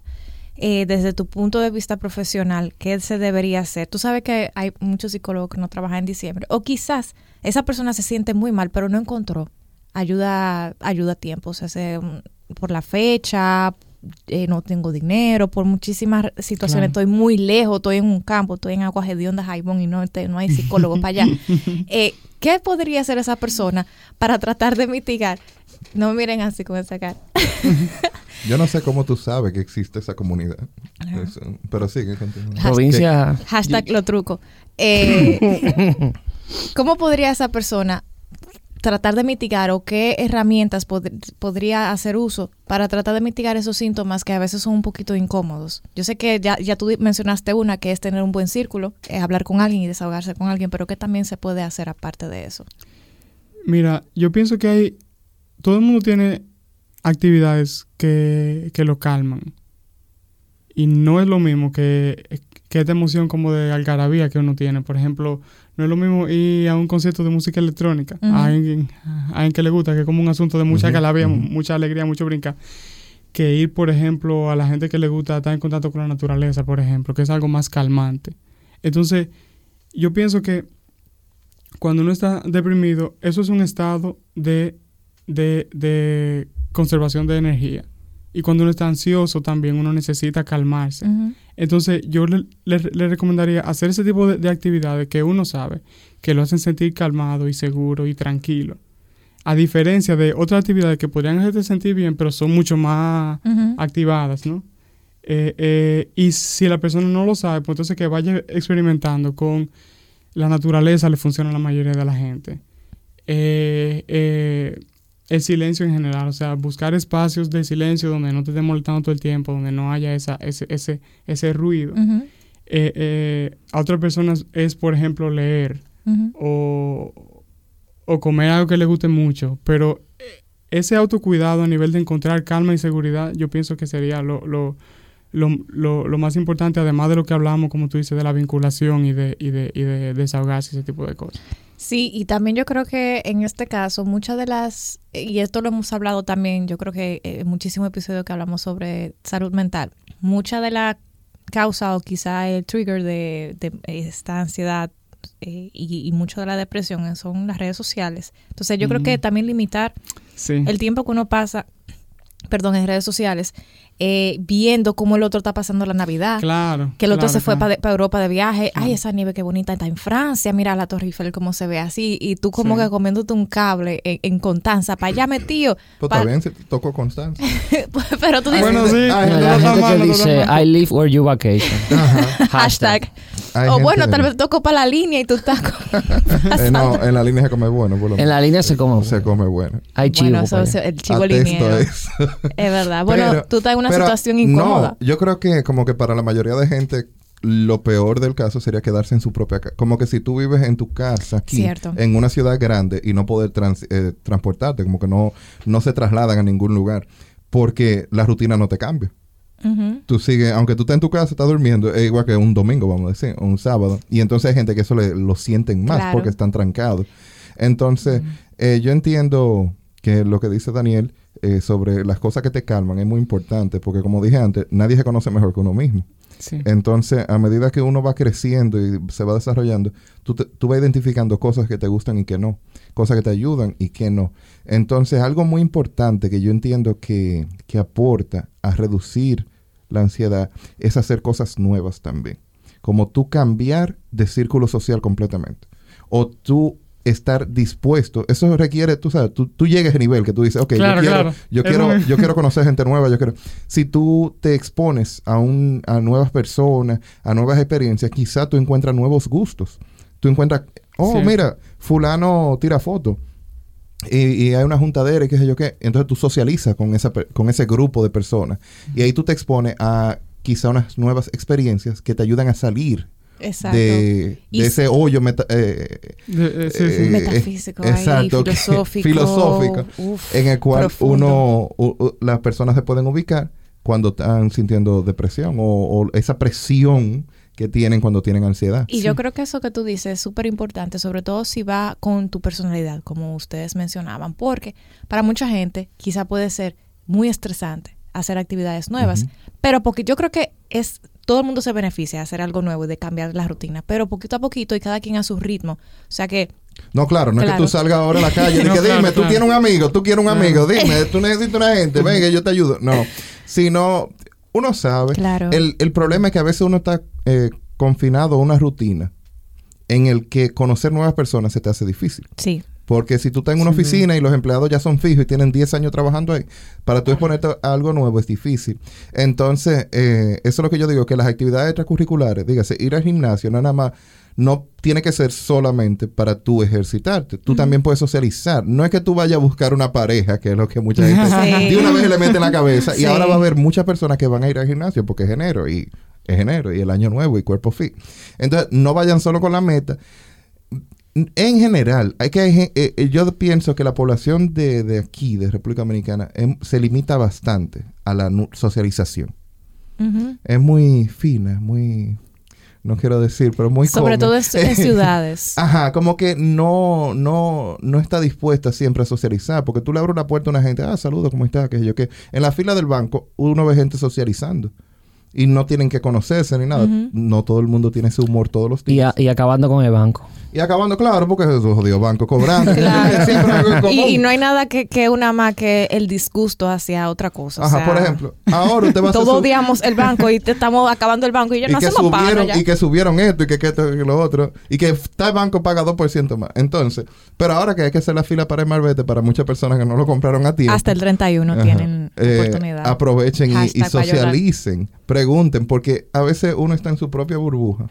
eh, desde tu punto de vista profesional, ¿qué se debería hacer? Tú sabes que hay muchos psicólogos que no trabajan en diciembre, o quizás esa persona se siente muy mal, pero no encontró ayuda, ayuda a tiempo, o sea, se- mm, por la fecha, eh, no tengo dinero, por muchísimas situaciones, Claro. estoy muy lejos, estoy en un campo, estoy en Aguas Hediondas, Jaibón, y no, te- no hay psicólogo para allá. [laughs] Eh, ¿Qué podría hacer esa persona para tratar de mitigar? No miren así con esa cara. [laughs] Yo no sé cómo tú sabes que existe esa comunidad. Eso, pero sigue, continúa. Provincia. Hashtag lo truco. Eh, [laughs] ¿Cómo podría esa persona tratar de mitigar o qué herramientas pod- podría hacer uso para tratar de mitigar esos síntomas que a veces son un poquito incómodos? Yo sé que ya, ya tú mencionaste una que es tener un buen círculo, eh, hablar con alguien y desahogarse con alguien, pero ¿qué también se puede hacer aparte de eso? Mira, yo pienso que hay, todo el mundo tiene actividades que, que lo calman. Y no es lo mismo que, que esta emoción como de algarabía que uno tiene. Por ejemplo, no es lo mismo ir a un concierto de música electrónica. A, alguien, a alguien que le gusta, que es como un asunto de mucha algarabía, mucha alegría, mucho brincar. Que ir, por ejemplo, a la gente que le gusta estar en contacto con la naturaleza, por ejemplo, que es algo más calmante. Entonces, yo pienso que cuando uno está deprimido, eso es un estado de, de, de conservación de energía. Y cuando uno está ansioso también uno necesita calmarse. Entonces yo le, le- le recomendaría hacer ese tipo de, de actividades que uno sabe que lo hacen sentir calmado y seguro y tranquilo. A diferencia de otras actividades que podrían hacerte sentir bien, pero son mucho más activadas, ¿no? Eh, eh, y si la persona no lo sabe, pues entonces que vaya experimentando con la naturaleza, le funciona a la mayoría de la gente. Eh, eh, el silencio en general, o sea, buscar espacios de silencio donde no te esté molestando todo el tiempo, donde no haya esa, ese, ese, ese ruido. Eh, eh, a otras personas es, por ejemplo, leer o, o comer algo que les guste mucho, pero eh, ese autocuidado a nivel de encontrar calma y seguridad, yo pienso que sería lo, lo, lo, lo- lo más importante, además de lo que hablamos, como tú dices, de la vinculación y de, y de, y de desahogarse, ese tipo de cosas. Sí, y también yo creo que en este caso muchas de las, y esto lo hemos hablado también, yo creo que en muchísimos episodios que hablamos sobre salud mental, mucha de la causa o quizá el trigger de, de esta ansiedad eh, y, y mucho de la depresión son las redes sociales. Entonces yo creo que también limitar Sí. el tiempo que uno pasa, perdón, en redes sociales, eh, viendo cómo el otro está pasando la Navidad. claro. Que el otro claro, se fue claro. para Europa de viaje. Ay, esa nieve qué bonita está en Francia. Mira la Torre Eiffel cómo se ve así. Y tú como Sí. que comiéndote un cable en, en Constanza. Para allá metido. Pues Pa- te tocó Constanza. [laughs] Pero tú dices Bueno, sí. Ay, no la está gente mal, que dice. I live where you vacation. hashtag. Hay O gente bueno, tal vez tocó para la línea y tú estás con- [laughs] [laughs] Eh, no, en la línea se come bueno, por lo En la línea se come. Se come bueno. Hay chivo. Bueno, eso para es allá. el chivo Atesto liniero. Es verdad. Bueno, Pero- tú estás en una pero, situación incómoda. No, yo creo que como que para la mayoría de gente lo peor del caso sería quedarse en su propia casa. Como que si tú vives en tu casa aquí, Cierto. en una ciudad grande y no poder trans- eh, transportarte, como que no, no se trasladan a ningún lugar, porque la rutina no te cambia. Tú sigues, aunque tú estés en tu casa, estás durmiendo, es igual que un domingo, vamos a decir, o un sábado. Y entonces hay gente que eso le, lo sienten más Claro. porque están trancados. Entonces, eh, yo entiendo que lo que dice Daniel eh, sobre las cosas que te calman es muy importante, porque como dije antes, nadie se conoce mejor que uno mismo. Sí. Entonces, a medida que uno va creciendo y se va desarrollando, tú, te- tú vas identificando cosas que te gustan y que no, cosas que te ayudan y que no. Entonces, algo muy importante que yo entiendo que, que aporta a reducir la ansiedad es hacer cosas nuevas también. Como tú cambiar de círculo social completamente. O tú estar dispuesto, eso requiere, tú sabes, tú, tú llegas a ese nivel que tú dices, ok, Claro, yo, quiero, claro. yo, quiero, yo quiero conocer gente nueva, yo quiero... Si tú te expones a, un, a nuevas personas, a nuevas experiencias, quizá tú encuentras nuevos gustos. Tú encuentras, oh, mira, fulano tira fotos. Y, y hay una juntadera y qué sé yo qué. Entonces tú socializas con, esa, con ese grupo de personas. Y ahí tú te expones a quizá unas nuevas experiencias que te ayudan a salir Exacto. de, ese hoyo meta- eh, De- eh, sí, sí. eh, Metafísico, exacto, filosófico. filosófico, Uf, en el cual profundo. uno, u- u- las personas se pueden ubicar cuando están sintiendo depresión o, o esa presión que tienen cuando tienen ansiedad. Y yo creo que eso que tú dices es súper importante, sobre todo si va con tu personalidad, como ustedes mencionaban, porque para mucha gente quizá puede ser muy estresante hacer actividades nuevas, pero porque yo creo que es todo el mundo se beneficia de hacer algo nuevo y de cambiar la rutina, pero poquito a poquito y cada quien a su ritmo. O sea que No, claro, no es que tú salgas ahora a la calle y [laughs] No, que claro, dime, tú claro. tienes un amigo, tú quieres un amigo, dime, [laughs] tú necesitas una gente, venga, yo te ayudo. No, [laughs] sino uno sabe. Claro. El, el problema es que a veces uno está eh, confinado a una rutina en el que conocer nuevas personas se te hace difícil. sí, Porque si tú estás en una Sí. oficina y los empleados ya son fijos y tienen 10 años trabajando ahí, para tú exponerte a algo nuevo es difícil. Entonces, eh, eso es lo que yo digo, que las actividades extracurriculares, dígase, ir al gimnasio, no nada más, no tiene que ser solamente para tú ejercitarte. Tú también puedes socializar. No es que tú vayas a buscar una pareja, que es lo que mucha gente [laughs] Sí. de una vez le mete en la cabeza. Sí. Y ahora va a haber muchas personas que van a ir al gimnasio porque es enero y es enero y el año nuevo y cuerpo fit. Entonces, no vayan solo con la meta en general, hay que, eh, eh, yo pienso que la población de, de aquí, de República Dominicana, em, se limita bastante a la socialización. Es muy fina, muy, no quiero decir, pero muy sobre todo en, [laughs] ciudades. Ajá, como que no, no, no está dispuesta siempre a socializar, porque tú le abres una puerta a una gente, ah, saludos, ¿cómo estás? Que yo que en la fila del banco uno ve gente socializando. Y no tienen que conocerse ni nada. No todo el mundo tiene ese humor todos los días. y acabando con el banco. Y, acabando, claro, porque es esos jodidos bancos cobrando. [laughs] Claro. [laughs] Y, y no hay nada que, que una más que el disgusto hacia otra cosa. o Ajá, sea, por ejemplo, ahora usted va a [laughs] Todos odiamos el banco y te estamos acabando el banco y ya y no que hacemos subieron ya. y que subieron esto y que, que esto y que lo otro y que tal banco paga 2% más. Entonces, pero ahora que hay que hacer la fila para el Marbete para muchas personas que no lo compraron a tiempo. Hasta el 31 Ajá. tienen Eh, oportunidad. Aprovechen y- socialicen, pregunten, porque a veces uno está en su propia burbuja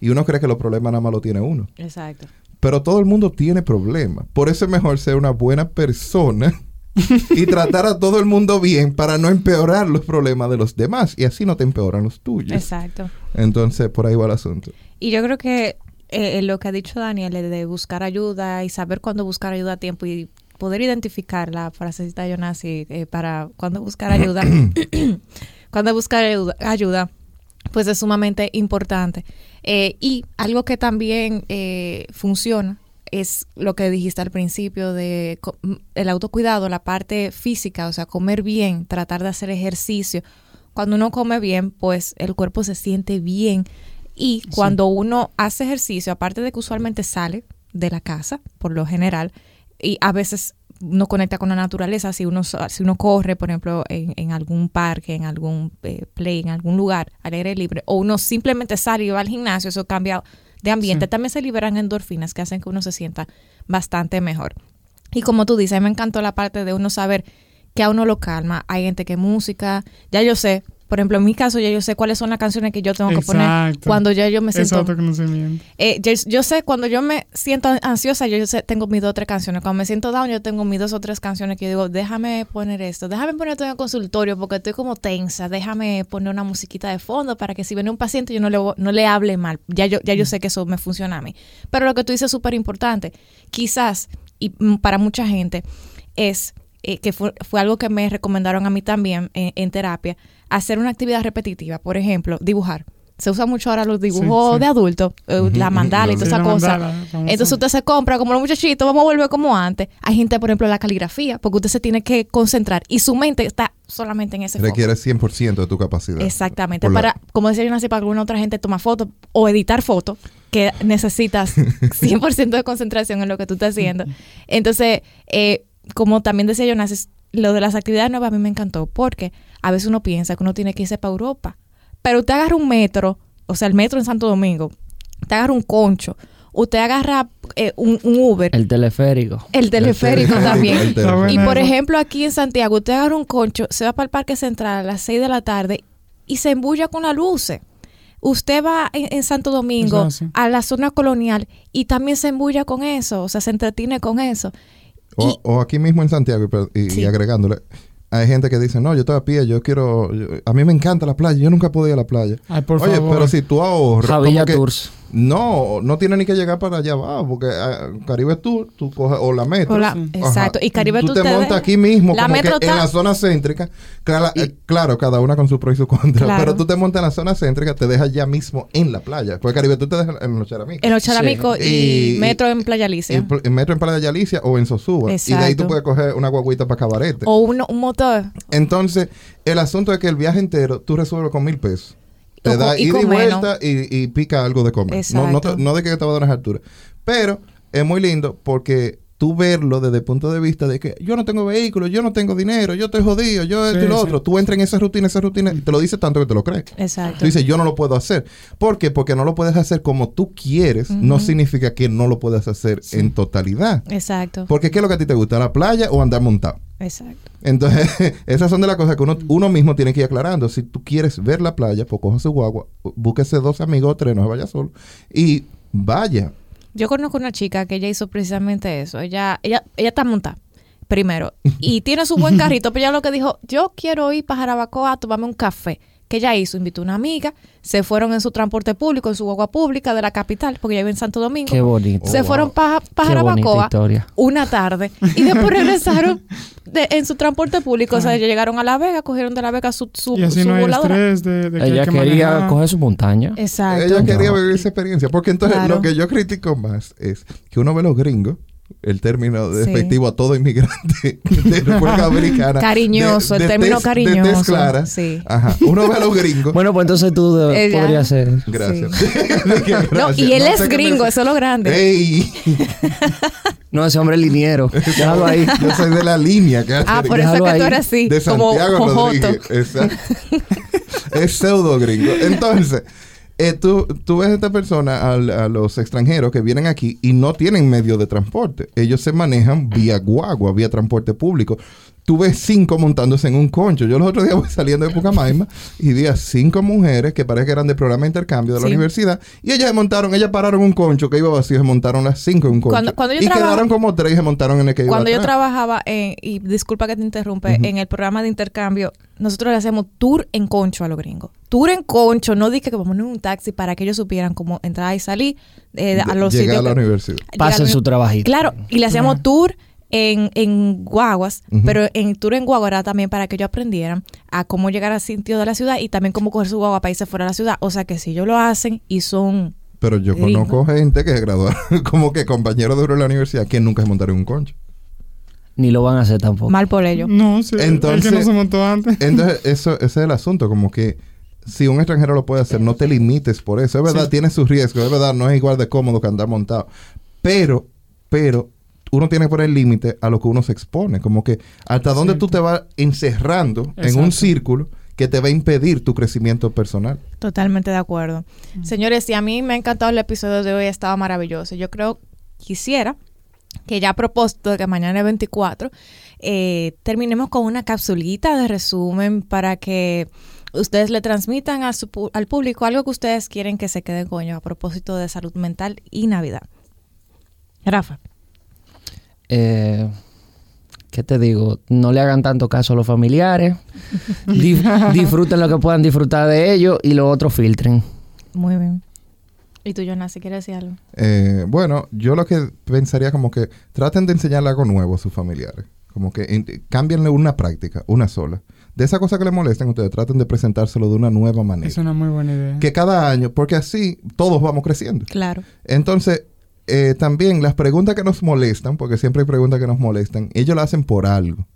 y uno cree que los problemas nada más lo tiene uno. Exacto. Pero todo el mundo tiene problemas. Por eso es mejor ser una buena persona [laughs] y tratar a todo el mundo bien para no empeorar los problemas de los demás y así no te empeoran los tuyos. Exacto. Entonces, por ahí va el asunto. Y yo creo que eh, lo que ha dicho Daniel de buscar ayuda y saber cuándo buscar ayuda a tiempo y poder identificar la frasecita de Jonasi eh, para cuándo buscar ayuda, [clears throat] [clears throat] cuándo buscar ayuda, pues es sumamente importante. Eh, y algo que también eh, funciona es lo que dijiste al principio de co- m- el autocuidado, la parte física, o sea, comer bien, tratar de hacer ejercicio. Cuando uno come bien, pues el cuerpo se siente bien y cuando uno hace ejercicio, aparte de que usualmente sale de la casa, por lo general, y a veces no conecta con la naturaleza, si uno, si uno corre, por ejemplo, en, en algún parque, en algún eh, play, en algún lugar al aire libre, o uno simplemente sale y va al gimnasio, eso cambia de ambiente, Sí. también se liberan endorfinas que hacen que uno se sienta bastante mejor. Y como tú dices, a mí me encantó la parte de uno saber que a uno lo calma. Hay gente que música, ya yo sé, por ejemplo, en mi caso ya yo sé cuáles son las canciones que yo tengo que poner Exacto. cuando ya yo me Es siento... autoconocimiento. Eh, yo, yo sé, cuando yo me siento ansiosa, yo, yo sé, tengo mis dos o tres canciones. Cuando me siento down, yo tengo mis dos o tres canciones que yo digo, déjame poner esto, déjame poner esto en el consultorio porque estoy como tensa, déjame poner una musiquita de fondo para que si viene un paciente yo no le, no le hable mal. Ya yo, ya yo sé que eso me funciona a mí. Pero lo que tú dices es súper importante. Quizás, y mm, para mucha gente, es eh, que fue, fue algo que me recomendaron a mí también en, en terapia, hacer una actividad repetitiva. Por ejemplo, dibujar. Se usa mucho ahora los dibujos sí. de adultos, eh, Ujú, la mandala y toda esa cosa. Entonces usted se compra como los muchachitos, vamos a volver como antes. Hay gente, por ejemplo, la caligrafía, porque usted se tiene que concentrar y su mente está solamente en ese foco. Requiere 100% de tu capacidad. Exactamente. Por la- Para, como decía yo, para alguna otra gente toma fotos o editar fotos, que necesitas [laughs] 100% de concentración en lo que tú estás haciendo. [laughs] Entonces, eh, como también decía Jonas, lo de las actividades nuevas a mí me encantó, porque a veces uno piensa que uno tiene que irse para Europa, pero usted agarra un metro, o sea, el metro en Santo Domingo, usted agarra un concho, usted agarra eh, un, un Uber, el, El teleférico. teleférico el también. teleférico. Bueno Y por ejemplo, aquí en Santiago, usted agarra un concho, se va para el Parque Central a las 6 de la tarde y se embulla con las luces. Usted va en, en Santo Domingo a la zona colonial y también se embulla con eso, o sea, se entretiene con eso. O, Y- o aquí mismo en Santiago, y agregándole, hay gente que dice, no, yo estoy a pie, yo quiero, yo- a mí me encanta la playa, yo nunca puedo ir a la playa. Ay, por Oye, favor. pero si tú ahorras... Javilla que- Tours. No, no tiene ni que llegar para allá abajo, porque ah, Caribe Tour, tú coges, o la metro. O la- Sí. Exacto. Y Caribe tú tú te montas aquí mismo, La como metro que en la zona céntrica. Eh, claro, cada una con su pro y su contra. Claro. Pero tú te montas en la zona céntrica, te dejas ya mismo en la playa. Porque Caribe tú te dejas en los charamicos. En los Charamicos y, Y- Metro en Playa Alicia. Metro en Playa Alicia o en Sosúa. Y de ahí tú Exacto. puedes coger una guaguita para Cabarete. O uno- un motor. Entonces, el asunto es que el viaje entero tú resuelves con mil pesos. Te O da y ida y vuelta y, y pica algo de comer. No, no, te- no de que te va a dar unas alturas. Pero es muy lindo porque tú verlo desde el punto de vista de que yo no tengo vehículo, yo no tengo dinero, yo estoy jodido, yo esto y lo sí. otro. Tú entras en esa rutina, esa rutina, y te lo dice tanto que te lo crees. Exacto. Tú dices, yo no lo puedo hacer. ¿Por qué? Porque no lo puedes hacer como tú quieres, no significa que no lo puedas hacer en totalidad. Exacto. Porque ¿qué es lo que a ti te gusta? ¿La playa o andar montado? Exacto. Entonces, [laughs] esas son de las cosas que uno, uno mismo tiene que ir aclarando. Si tú quieres ver la playa, pues coja su guagua, búsquese dos amigos o tres, no se vaya solo, y vaya. Yo conozco una chica que ella hizo precisamente eso. Ella, ella, ella está montada, primero. Y tiene su buen [laughs] carrito, pero ella lo que dijo, yo quiero ir para Jarabacoa a tomarme un café. Que ella hizo, invitó a una amiga, se fueron en su transporte público, en su guagua pública de la capital, porque ella vive en Santo Domingo. Qué bonito. se Oh, fueron para bonita Jarabacoa una tarde y después [laughs] regresaron de- en su transporte público. O sea, ellos llegaron a La Vega, cogieron de La Vega su, su, y así su no hay voladora. estrés de, de que hay Ella que quería manejar. coger su montaña. Exacto. Ella quería No. vivir esa experiencia. Porque entonces Claro. lo que yo critico más es que uno ve los gringos, el término Sí. despectivo a todo inmigrante [laughs] de República Dominicana. Cariñoso, el término tez- cariñoso, De tez clara. sí. Ajá. Uno ve a los gringos. Bueno, pues entonces tú de- podrías ser. Gracias. No, [laughs] Gracias. y él No es gringo, eso es lo grande. ¡Ey! [laughs] No, ese hombre es liniero. Déjalo ahí. Yo soy de la línea. Ah, por eso que tú eres así, de como Santiago jojoto. Rodríguez. Exacto. es pseudo gringo. Entonces, eh, tú, tú ves a esta persona, al- a los extranjeros que vienen aquí y no tienen medio de transporte. Ellos se manejan vía guagua, vía transporte público. Tú ves cinco montándose en un concho. Yo los otros días voy saliendo de Pucamaima y vi a cinco mujeres que parece que eran de programa de intercambio de la Sí. universidad y ellas se montaron, ellas pararon un concho que iba vacío, se montaron las cinco en un concho. Cuando- cuando yo y trabajaba- quedaron como tres y se montaron en el que iba Cuando yo trabajaba, en, y disculpa que te interrumpe, en el programa de intercambio, nosotros le hacemos tour en concho a los gringos. Tour en concho, no dije que vamos en un taxi para que ellos supieran cómo entrar y salir eh, a los Llegar sitios. a la que- universidad. Pasen su trabajito. Claro, y le hacíamos tour en, en guaguas, pero en tour en guagua era también para que ellos aprendieran a cómo llegar al sitio de la ciudad y también cómo coger su guagua para irse fuera de la ciudad. O sea que si ellos lo hacen y son... Pero yo conozco gente que se graduaron [laughs] como que compañeros de la universidad que nunca se montaron en un concho. Ni lo van a hacer tampoco. Mal por ellos. No, sí. Entonces- el que no se montó antes. Entonces, eso, ese es el asunto, como que si un extranjero lo puede hacer, no te limites por eso. Es verdad, Sí. tiene sus riesgos, es verdad, no es igual de cómodo que andar montado. Pero, pero, uno tiene que poner límite a lo que uno se expone. Como que hasta dónde tú te vas encerrando en un círculo que te va a impedir tu crecimiento personal. Totalmente de acuerdo. Señores, y a mí me ha encantado el episodio de hoy, ha estado maravilloso. Yo creo, quisiera que ya a propósito de que mañana es 24, eh, terminemos con una capsulita de resumen para que ustedes le transmitan a su pu- al público algo que ustedes quieren que se quede con ellos a propósito de salud mental y Navidad. Rafa. Eh, ¿Qué te digo? No le hagan tanto caso a los familiares. [laughs] Dif- disfruten lo que puedan disfrutar de ellos y los otros filtren. Muy bien. ¿Y tú, Jonas, si quieres decir algo? Eh, bueno, yo lo que pensaría como que traten de enseñarle algo nuevo a sus familiares. Como que en- cámbienle una práctica, una sola. De esa cosa que les molestan, ustedes traten de presentárselo de una nueva manera. Es una muy buena idea. Que cada año, porque así todos vamos creciendo. Claro. Entonces, eh, también las preguntas que nos molestan, porque siempre hay preguntas que nos molestan, ellos las hacen por algo.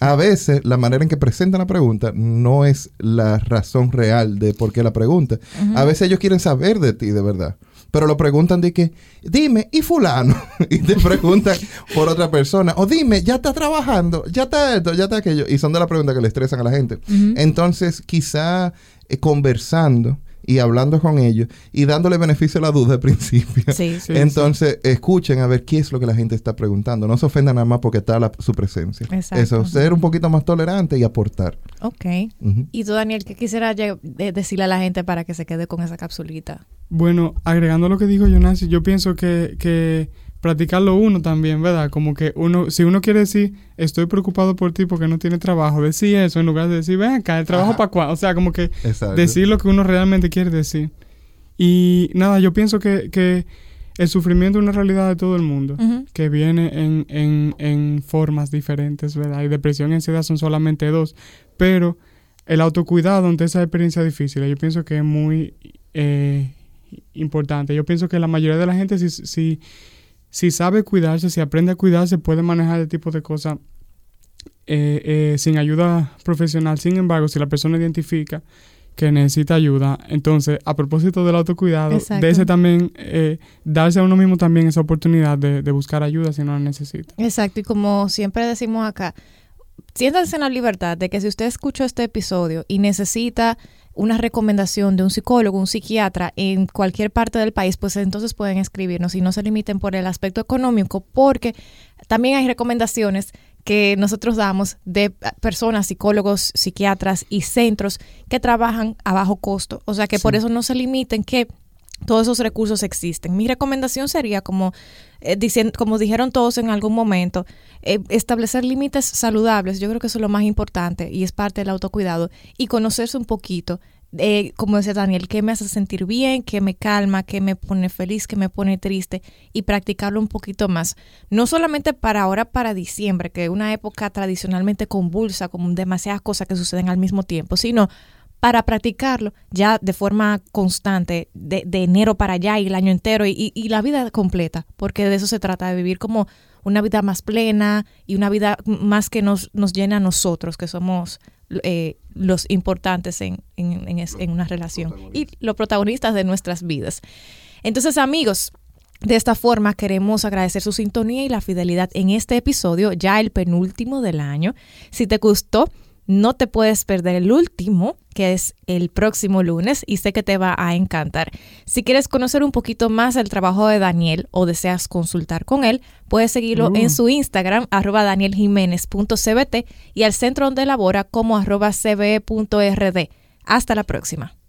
A veces la manera en que presentan la pregunta no es la razón real de por qué la pregunta. A veces ellos quieren saber de ti de verdad. Pero lo preguntan de que, dime, ¿y fulano? [laughs] y te preguntan por otra persona. O dime, ya está trabajando, ya está esto, ya está aquello. Y son de las preguntas que le estresan a la gente. Entonces, quizá eh, conversando y hablando con ellos y dándole beneficio a la duda al principio. Sí. Sí, Entonces, escuchen a ver qué es lo que la gente está preguntando. No se ofendan nada más porque está la- su presencia. Exacto. Eso, ser un poquito más tolerante y aportar. Ok. ¿Y tú, Daniel, qué quisiera decirle a la gente para que se quede con esa capsulita? Bueno, agregando lo que dijo Jonas, yo pienso que, que practicarlo uno también, ¿verdad? Como que uno, si uno quiere decir, estoy preocupado por ti porque no tiene trabajo, decir eso en lugar de decir, ven acá, el trabajo para cuándo. O sea, como que Exacto. decir lo que uno realmente quiere decir. Y nada, yo pienso que, que el sufrimiento es una realidad de todo el mundo, que viene en, en, en formas diferentes, ¿verdad? Y depresión y ansiedad son solamente dos, pero el autocuidado ante esa experiencia difícil, yo pienso que es muy eh, importante. Yo pienso que la mayoría de la gente, si, si, si sabe cuidarse, si aprende a cuidarse, puede manejar el tipo de cosas eh, eh, sin ayuda profesional. Sin embargo, si la persona identifica que necesita ayuda, entonces, a propósito del autocuidado, Exacto. de ese también, eh, darse a uno mismo también esa oportunidad de, de buscar ayuda si no la necesita. Exacto, y como siempre decimos acá, siéntanse en la libertad de que si usted escuchó este episodio y necesita una recomendación de un psicólogo, un psiquiatra en cualquier parte del país, pues entonces pueden escribirnos y no se limiten por el aspecto económico, porque también hay recomendaciones que nosotros damos de personas, psicólogos, psiquiatras y centros que trabajan a bajo costo. O sea que por eso no se limiten que todos esos recursos existen. Mi recomendación sería, como, eh, dicien- como dijeron todos en algún momento, eh, establecer límites saludables. Yo creo que eso es lo más importante y es parte del autocuidado. Y conocerse un poquito, eh, como decía Daniel, qué me hace sentir bien, qué me calma, qué me pone feliz, qué me pone triste y practicarlo un poquito más. No solamente para ahora, para diciembre, que es una época tradicionalmente convulsa, con demasiadas cosas que suceden al mismo tiempo, sino para practicarlo ya de forma constante, de, de enero para allá y el año entero y, y- y la vida completa, porque de eso se trata, de vivir como una vida más plena y una vida más que nos, nos llena a nosotros, que somos eh, los importantes en, en- en es- en una relación y los protagonistas de nuestras vidas. Entonces, amigos, de esta forma queremos agradecer su sintonía y la fidelidad en este episodio, ya el penúltimo del año. Si te gustó, no te puedes perder el último, que es el próximo lunes, y sé que te va a encantar. Si quieres conocer un poquito más el trabajo de Daniel o deseas consultar con él, puedes seguirlo en su Instagram, arroba danieljiménez.cbt y al centro donde labora como arroba cbe.rd. Hasta la próxima.